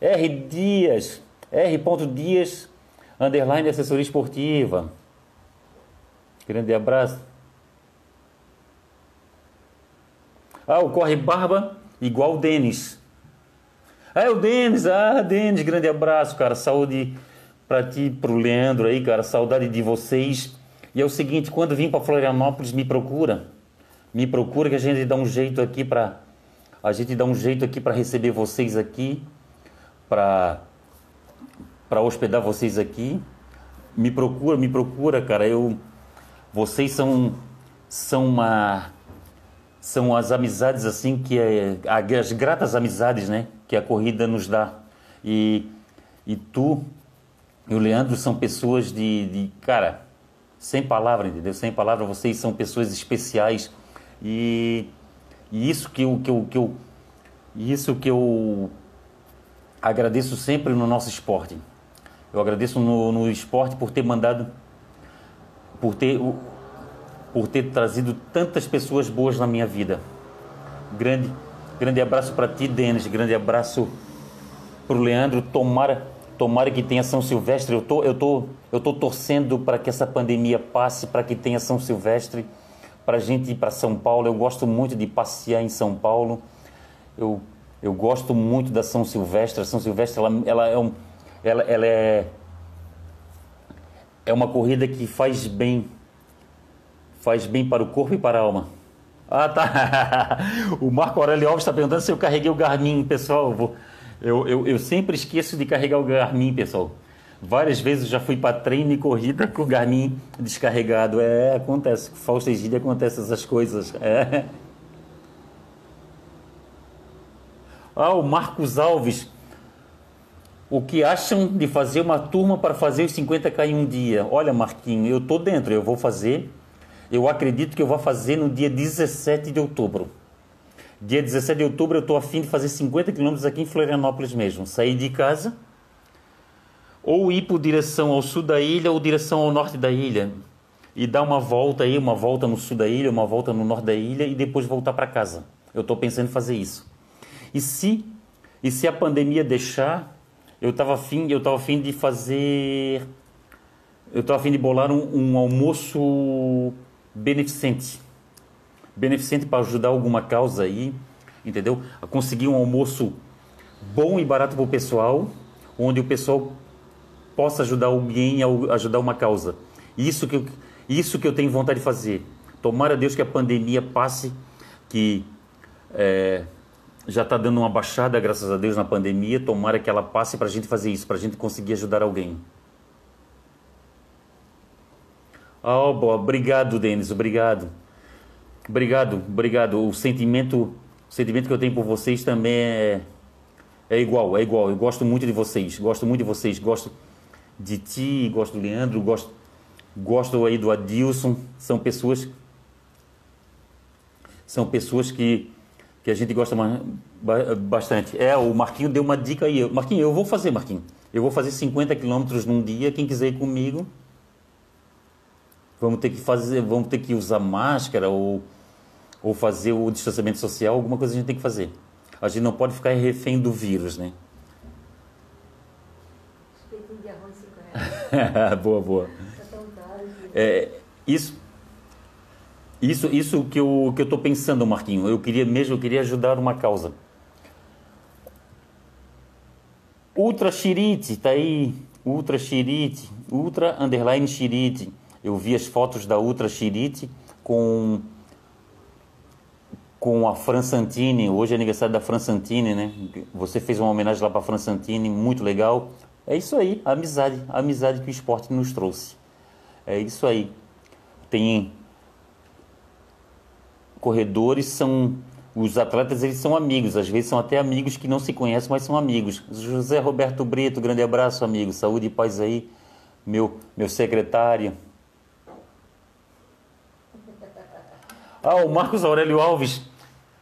R Dias, R. Dias, underline assessoria esportiva. Grande abraço. Ah, o Corre Barba, igual o Denis. Ah, é o Denis. Ah, Denis, grande abraço, cara. Saúde para ti, pro Leandro aí, cara. Saudade de vocês. E é o seguinte, quando vim para Florianópolis, me procura. Me procura que a gente dá um jeito aqui para a gente dá um jeito aqui para receber vocês aqui para para hospedar vocês aqui. Me procura, me procura, cara. Eu vocês são são uma são as amizades assim que é as gratas amizades, né, que a corrida nos dá. E e tu e o Leandro são pessoas de, de cara, sem palavra, entendeu? Sem palavra, vocês são pessoas especiais e, e isso que eu, que eu, que eu isso que eu agradeço sempre no nosso esporte. Eu agradeço no, no esporte por ter mandado, por ter, por ter trazido tantas pessoas boas na minha vida. Grande, grande abraço para ti, Denis. Grande abraço para o Leandro. Tomara, tomara que tenha São Silvestre. Eu tô, eu tô, eu tô torcendo para que essa pandemia passe, para que tenha São Silvestre, para a gente ir para São Paulo. Eu gosto muito de passear em São Paulo. Eu eu gosto muito da São Silvestre. A São Silvestre ela, ela é um, ela, ela é é uma corrida que faz bem, faz bem para o corpo e para a alma. Ah, tá. o Marco Aurélio Alves está perguntando se eu carreguei o Garmin, pessoal. Eu, eu, eu, sempre esqueço de carregar o Garmin, pessoal. Várias vezes eu já fui para treino e corrida com o Garmin descarregado. É, acontece. Fausto Egídio acontece essas coisas. É. Ah, o Marcos Alves. O que acham de fazer uma turma para fazer os 50k em um dia? Olha, Marquinho, eu tô dentro, eu vou fazer. Eu acredito que eu vou fazer no dia 17 de outubro. Dia 17 de outubro eu estou afim de fazer 50 quilômetros aqui em Florianópolis mesmo. Sair de casa, ou ir por direção ao sul da ilha ou direção ao norte da ilha. E dar uma volta aí, uma volta no sul da ilha, uma volta no norte da ilha e depois voltar para casa. Eu estou pensando em fazer isso. E se, e se a pandemia deixar, eu estava afim, eu tava afim de fazer. Eu estava afim de bolar um, um almoço beneficente. Beneficente para ajudar alguma causa aí, entendeu? A conseguir um almoço bom e barato para o pessoal, onde o pessoal possa ajudar alguém a ajudar uma causa. Isso que eu, isso que eu tenho vontade de fazer. Tomara Deus que a pandemia passe, que é, já está dando uma baixada, graças a Deus, na pandemia. Tomara que ela passe para a gente fazer isso, para a gente conseguir ajudar alguém. Oh, boa. Obrigado, Denis. Obrigado. Obrigado, obrigado. O sentimento, o sentimento que eu tenho por vocês também é, é igual, é igual. Eu gosto muito de vocês. Gosto muito de vocês. Gosto de ti, gosto do Leandro, gosto, gosto aí do Adilson. São pessoas, são pessoas que que a gente gosta bastante. É, o Marquinho deu uma dica aí. Marquinho, eu vou fazer, Marquinho. Eu vou fazer 50 quilômetros num dia. Quem quiser ir comigo, vamos ter que fazer, vamos ter que usar máscara ou, ou fazer o distanciamento social. Alguma coisa a gente tem que fazer. A gente não pode ficar refém do vírus, né? boa, boa. É, isso isso, isso que eu que eu estou pensando, Marquinho. Eu queria mesmo, eu queria ajudar uma causa. Ultra Xirite, tá aí. Ultra Xirite, Ultra Underline Xirite. Eu vi as fotos da Ultra Xirite com com a Fran Santini. Hoje é aniversário da Fran Santini, né? Você fez uma homenagem lá para Fran Santini, muito legal. É isso aí, a amizade, a amizade que o esporte nos trouxe. É isso aí. Tem corredores são os atletas eles são amigos, às vezes são até amigos que não se conhecem, mas são amigos. José Roberto Brito, grande abraço, amigo. Saúde e paz aí, meu meu secretário. Ah, o Marcos Aurélio Alves.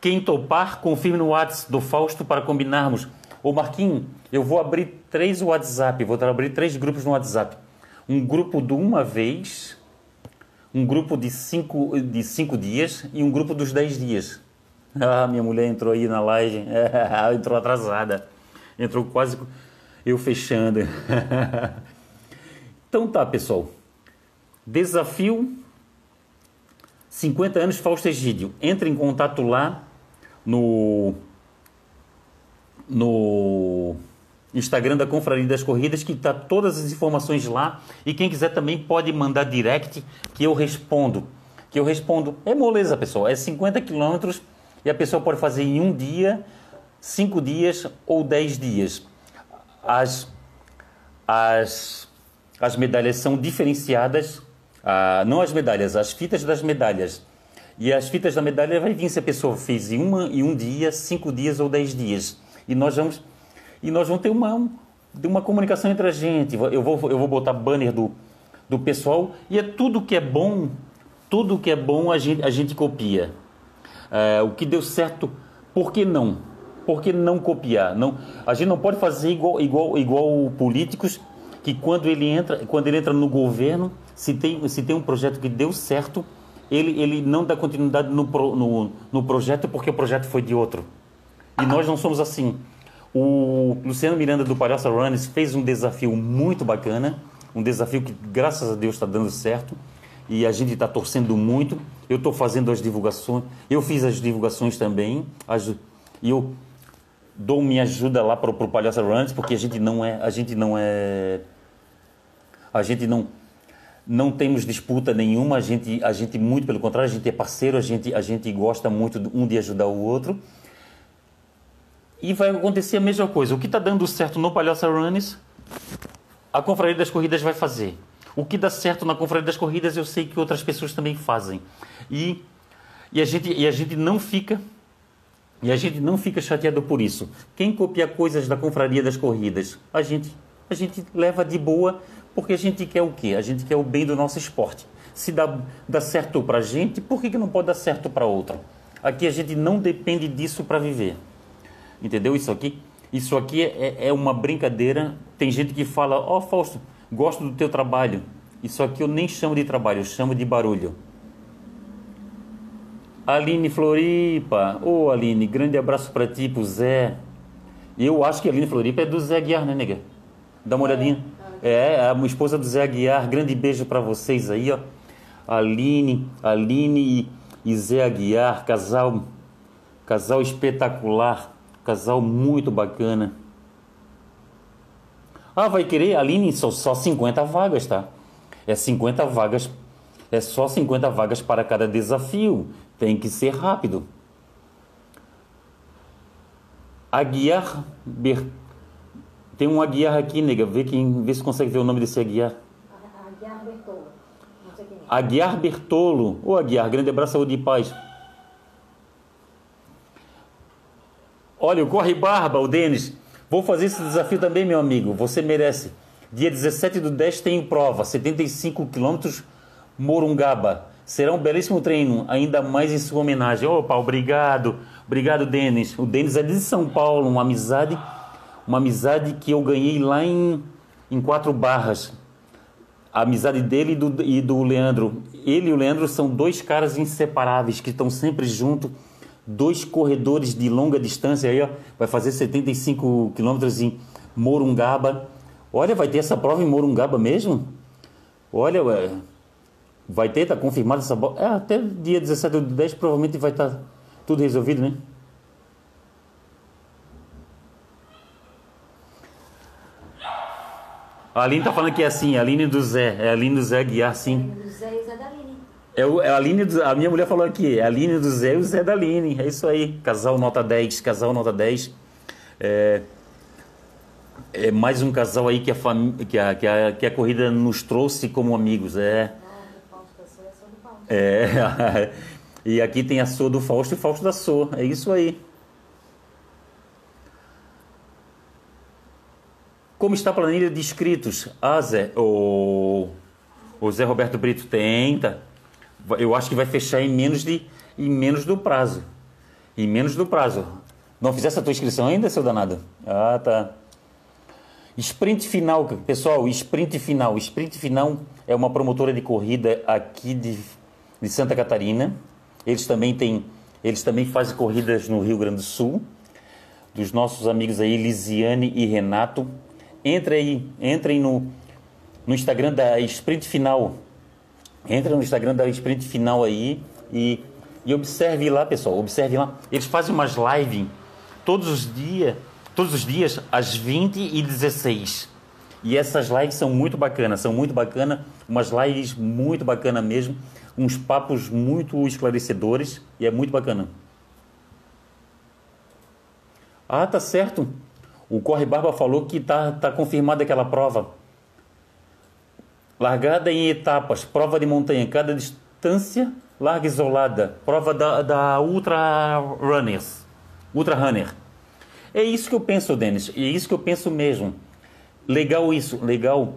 Quem topar, confirme no WhatsApp do Fausto para combinarmos. Ô Marquinhos, eu vou abrir três WhatsApp, vou abrir três grupos no WhatsApp. Um grupo de uma vez, um grupo de cinco, de cinco dias e um grupo dos dez dias. Ah, minha mulher entrou aí na live, entrou atrasada. Entrou quase eu fechando. então tá, pessoal. Desafio 50 anos Fausto Egídio. Entre em contato lá no no Instagram da Confraria das Corridas, que está todas as informações lá. E quem quiser também pode mandar direct, que eu respondo. Que eu respondo. É moleza, pessoal. É 50 quilômetros e a pessoa pode fazer em um dia, cinco dias ou dez dias. As, as, as medalhas são diferenciadas, ah, não as medalhas, as fitas das medalhas. E as fitas da medalha vai vir se a pessoa fez em, uma, em um dia, cinco dias ou dez dias. E nós vamos, e nós vamos ter uma, uma comunicação entre a gente. Eu vou, eu vou botar banner do, do pessoal e é tudo que é bom, tudo que é bom a gente, a gente copia. É, o que deu certo, por que não? Por que não copiar? Não, a gente não pode fazer igual, igual, igual políticos que quando ele entra, quando ele entra no governo, se tem, se tem um projeto que deu certo, ele, ele não dá continuidade no, no, no projeto porque o projeto foi de outro. E nós não somos assim. O Luciano Miranda do Palhaço Runners fez um desafio muito bacana, um desafio que graças a Deus está dando certo e a gente está torcendo muito. Eu estou fazendo as divulgações, eu fiz as divulgações também, as, e eu dou minha ajuda lá para o Palhaço Runs, porque a gente não é, a gente não é, a gente não não temos disputa nenhuma, a gente, a gente muito pelo contrário, a gente é parceiro, a gente, a gente gosta muito um de ajudar o outro. E vai acontecer a mesma coisa. O que está dando certo no Palhaço Runs, a Confraria das Corridas vai fazer. O que dá certo na Confraria das Corridas, eu sei que outras pessoas também fazem. E, e, a, gente, e a gente não fica e a gente não fica chateado por isso. Quem copia coisas da Confraria das Corridas, a gente, a gente leva de boa, porque a gente quer o quê? A gente quer o bem do nosso esporte. Se dá, dá certo para a gente, por que, que não pode dar certo para outro? Aqui a gente não depende disso para viver. Entendeu isso aqui? Isso aqui é, é uma brincadeira. Tem gente que fala, ó oh, Fausto, Gosto do teu trabalho. Isso aqui eu nem chamo de trabalho, eu chamo de barulho. Aline Floripa. Ô oh, Aline, grande abraço para ti, pro Zé. Eu acho que a Aline Floripa é do Zé Aguiar, né, nega? Dá uma olhadinha. É, a esposa do Zé Aguiar. Grande beijo para vocês aí, ó. Aline, Aline e, e Zé Aguiar, casal, casal espetacular, casal muito bacana. Ah, vai querer? Aline, só, só 50 vagas, tá? É 50 vagas, é só 50 vagas para cada desafio. Tem que ser rápido. Aguiar Ber... Tem um Aguiar aqui, nega. Vê, quem... Vê se consegue ver o nome desse Aguiar. Aguiar Bertolo. É. Aguiar Bertolo. Ô Aguiar, grande abraço, saúde e paz. Olha, o Corre Barba, o Denis. Vou fazer esse desafio também, meu amigo. Você merece. Dia 17 do 10 tem prova, 75 quilômetros, Morungaba. Será um belíssimo treino, ainda mais em sua homenagem. Opa, obrigado. Obrigado, Denis. O Denis é de São Paulo, uma amizade, uma amizade que eu ganhei lá em, em Quatro Barras. A amizade dele e do, e do Leandro. Ele e o Leandro são dois caras inseparáveis que estão sempre juntos dois corredores de longa distância aí, ó, vai fazer 75 quilômetros em Morungaba. Olha, vai ter essa prova em Morungaba mesmo? Olha, ué, vai ter, tá confirmado essa prova. É, até dia 17 de 10 provavelmente vai estar tá tudo resolvido, né? A Aline tá falando que é assim, a Aline do Zé, é a Aline do Zé Guiar, sim. Do Zé e Aline. É, o, é a, Aline a minha mulher falou aqui, é a Aline do Zé e o Zé da Aline. É isso aí. Casal nota 10, casal nota 10. É, é mais um casal aí que a, fam, que, a, que, a, que a corrida nos trouxe como amigos. É. É. e aqui tem a Sô do Fausto e o Fausto da Sô. É isso aí. Como está a planilha de inscritos? Ah, Zé, o, o Zé Roberto Brito tem, tá? Eu acho que vai fechar em menos, de, em menos do prazo. Em menos do prazo. Não fizesse a tua inscrição ainda, seu danado? Ah, tá. Sprint Final, pessoal, Sprint Final. Sprint Final é uma promotora de corrida aqui de, de Santa Catarina. Eles também têm, eles também fazem corridas no Rio Grande do Sul. Dos nossos amigos aí, Lisiane e Renato. Entre aí, entrem no, no Instagram da Sprint Final. Entra no Instagram da Sprint Final aí e, e observe lá, pessoal. Observe lá. Eles fazem umas lives todos os dias, todos os dias às 20 e 16. E essas lives são muito bacanas, são muito bacanas, umas lives muito bacanas mesmo, uns papos muito esclarecedores e é muito bacana. Ah, tá certo. O Corre Barba falou que está tá confirmada aquela prova. Largada em etapas, prova de montanha, cada distância larga isolada, prova da, da Ultra Runners, Ultra Runner. É isso que eu penso, Denis, é isso que eu penso mesmo. Legal isso, legal.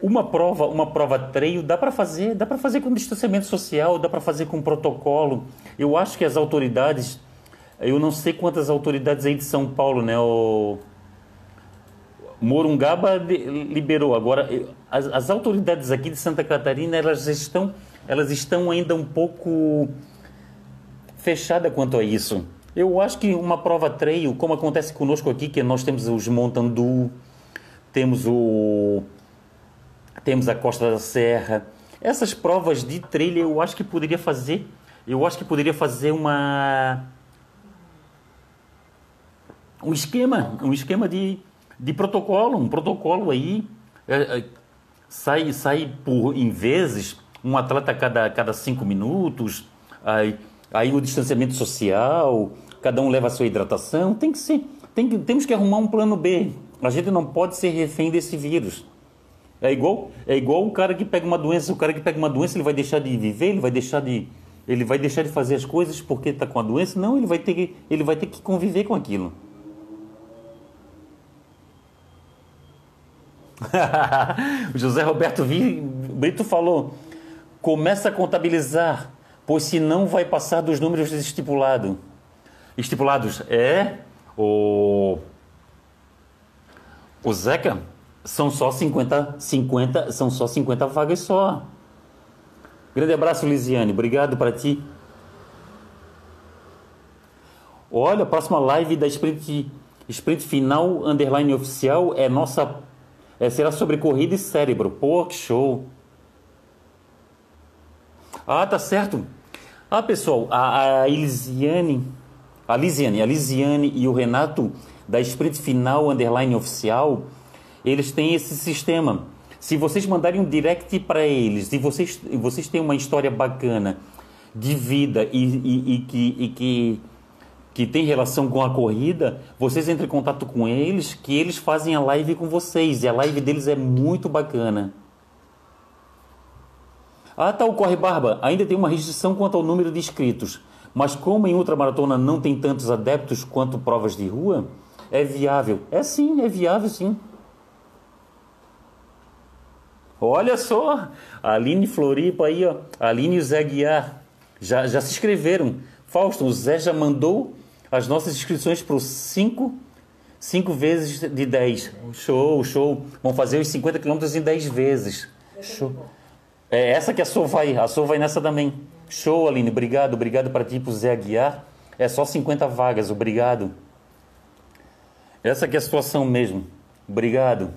Uma prova, uma prova treino dá para fazer, dá para fazer com distanciamento social, dá para fazer com protocolo. Eu acho que as autoridades eu não sei quantas autoridades aí de São Paulo, né? O Morungaba liberou. Agora, as, as autoridades aqui de Santa Catarina, elas estão, elas estão ainda um pouco fechadas quanto a isso. Eu acho que uma prova trail, como acontece conosco aqui, que nós temos os Montandu, temos o temos a Costa da Serra. Essas provas de trilha eu acho que poderia fazer, eu acho que poderia fazer uma um esquema, um esquema de, de protocolo, um protocolo aí é, é, sai, sai por em vezes um atleta a cada, cada cinco minutos, aí, aí o distanciamento social, cada um leva a sua hidratação, tem que ser, tem que, temos que arrumar um plano B. A gente não pode ser refém desse vírus. É igual, é igual o cara que pega uma doença, o cara que pega uma doença, ele vai deixar de viver, ele vai deixar de ele vai deixar de fazer as coisas porque está com a doença? Não, ele vai ter que, ele vai ter que conviver com aquilo. o José Roberto Brito falou: começa a contabilizar, pois senão vai passar dos números estipulados. Estipulados é o o Zeca são só 50, 50, são só 50 vagas só. Grande abraço, Lisiane. Obrigado para ti. Olha, a próxima live da Sprint, Sprint Final Underline Oficial é nossa é, será sobre corrida e cérebro. Pô, que show! Ah, tá certo. Ah, pessoal, a, a Elisiane, a Lisiane, a Lisiane e o Renato da Sprint Final Underline Oficial, eles têm esse sistema. Se vocês mandarem um direct para eles e vocês, vocês têm uma história bacana de vida e, e, e que, e que que tem relação com a corrida, vocês entrem em contato com eles, que eles fazem a live com vocês. E a live deles é muito bacana. Ah, tá, o Corre Barba. Ainda tem uma restrição quanto ao número de inscritos. Mas como em ultramaratona não tem tantos adeptos quanto provas de rua, é viável. É sim, é viável sim. Olha só, Aline Floripa aí, ó. Aline e o Zé Guiar já, já se inscreveram. Fausto, o Zé já mandou as nossas inscrições para os 5 5 vezes de 10. Show, show. Vamos fazer os 50 quilômetros em 10 vezes. Show. É essa que a Sou vai. A Sou vai nessa também. Show, Aline. Obrigado. Obrigado para ti, para o Zé Aguiar. É só 50 vagas. Obrigado. Essa que é a situação mesmo. Obrigado.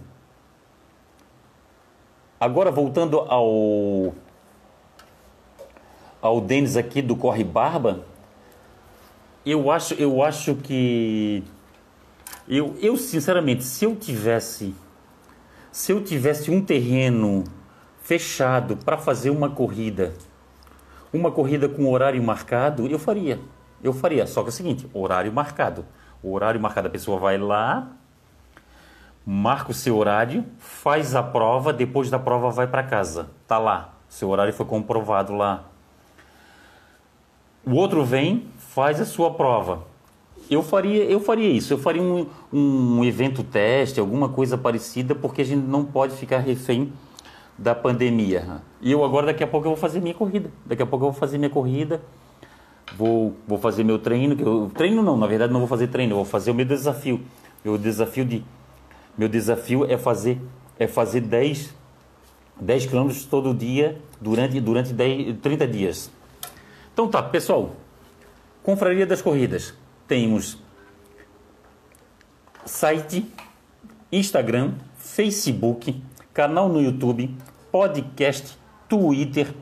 Agora, voltando ao ao Denis aqui do Corre Barba, eu acho, eu acho que eu, eu sinceramente, se eu tivesse se eu tivesse um terreno fechado para fazer uma corrida, uma corrida com horário marcado, eu faria. Eu faria. Só que é o seguinte, horário marcado. O horário marcado, a pessoa vai lá, marca o seu horário, faz a prova, depois da prova vai para casa. Tá lá. Seu horário foi comprovado lá. O outro vem, faz a sua prova. Eu faria, eu faria isso. Eu faria um, um evento teste, alguma coisa parecida, porque a gente não pode ficar refém da pandemia. E eu agora, daqui a pouco, eu vou fazer minha corrida. Daqui a pouco eu vou fazer minha corrida. Vou, vou fazer meu treino. Que eu, treino não, na verdade não vou fazer treino. Eu vou fazer o meu desafio. Meu desafio de... Meu desafio é fazer, é fazer 10, 10 quilômetros todo dia durante, durante 10, 30 dias. Então tá, pessoal. Confraria das Corridas. Temos site, Instagram, Facebook, canal no YouTube, podcast, Twitter.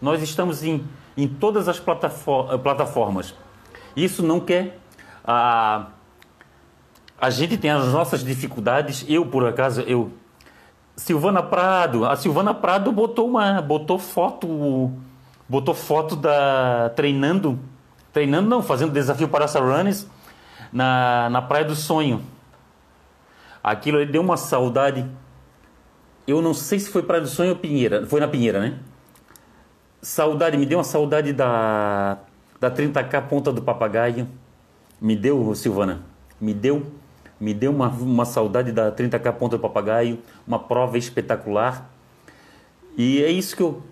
Nós estamos em, em todas as plataformas. Isso não quer. A, a gente tem as nossas dificuldades. Eu, por acaso, eu. Silvana Prado, a Silvana Prado botou uma. botou foto. Botou foto da. treinando. Treinando não, fazendo desafio para runners na, na Praia do Sonho. Aquilo ele deu uma saudade eu não sei se foi Praia do Sonho ou Pinheira. Foi na Pinheira, né? Saudade, me deu uma saudade da, da 30K Ponta do Papagaio. Me deu, Silvana, me deu, me deu uma, uma saudade da 30K Ponta do Papagaio, uma prova espetacular. E é isso que eu,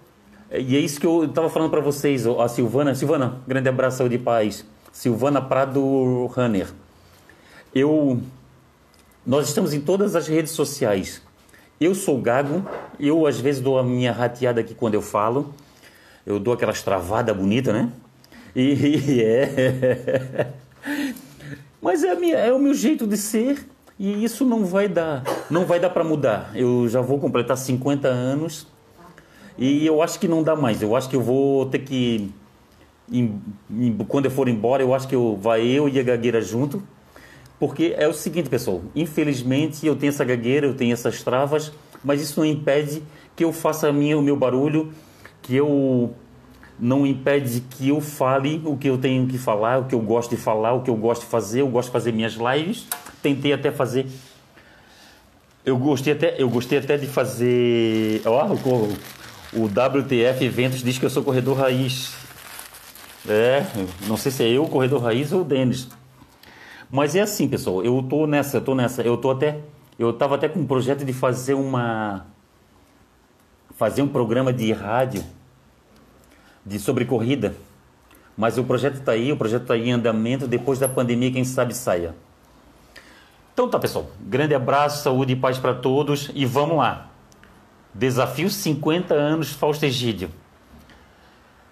e é isso que eu estava falando para vocês, a Silvana. Silvana, grande abraço, saúde e paz. Silvana Prado Runner. Eu, nós estamos em todas as redes sociais. Eu sou gago, eu às vezes dou a minha rateada aqui quando eu falo. Eu dou aquelas travadas bonitas, né? E é. Mas é, minha, é o meu jeito de ser e isso não vai dar, não vai dar para mudar. Eu já vou completar 50 anos e eu acho que não dá mais. Eu acho que eu vou ter que em, em, quando eu for embora, eu acho que eu vai eu e a gagueira junto porque é o seguinte, pessoal, infelizmente eu tenho essa gagueira, eu tenho essas travas, mas isso não impede que eu faça minha, o meu barulho, que eu não impede que eu fale o que eu tenho que falar, o que eu gosto de falar, o que eu gosto de fazer. Eu gosto de fazer minhas lives. Tentei até fazer. Eu gostei até, eu gostei até de fazer. Ó, oh, o, o WTF Eventos diz que eu sou corredor raiz. É, não sei se é eu, corredor raiz ou o Denis. Mas é assim, pessoal, eu tô nessa, eu tô nessa, eu tô até, eu tava até com um projeto de fazer uma fazer um programa de rádio de sobre corrida. Mas o projeto está aí, o projeto está em andamento, depois da pandemia, quem sabe saia. Então tá, pessoal. Grande abraço, saúde e paz para todos e vamos lá. Desafio 50 anos Fausto Egídio.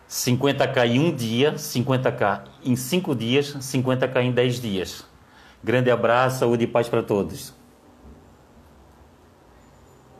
50k em um dia, 50k em 5 dias, 50k em 10 dias. Grande abraço, saúde e paz para todos.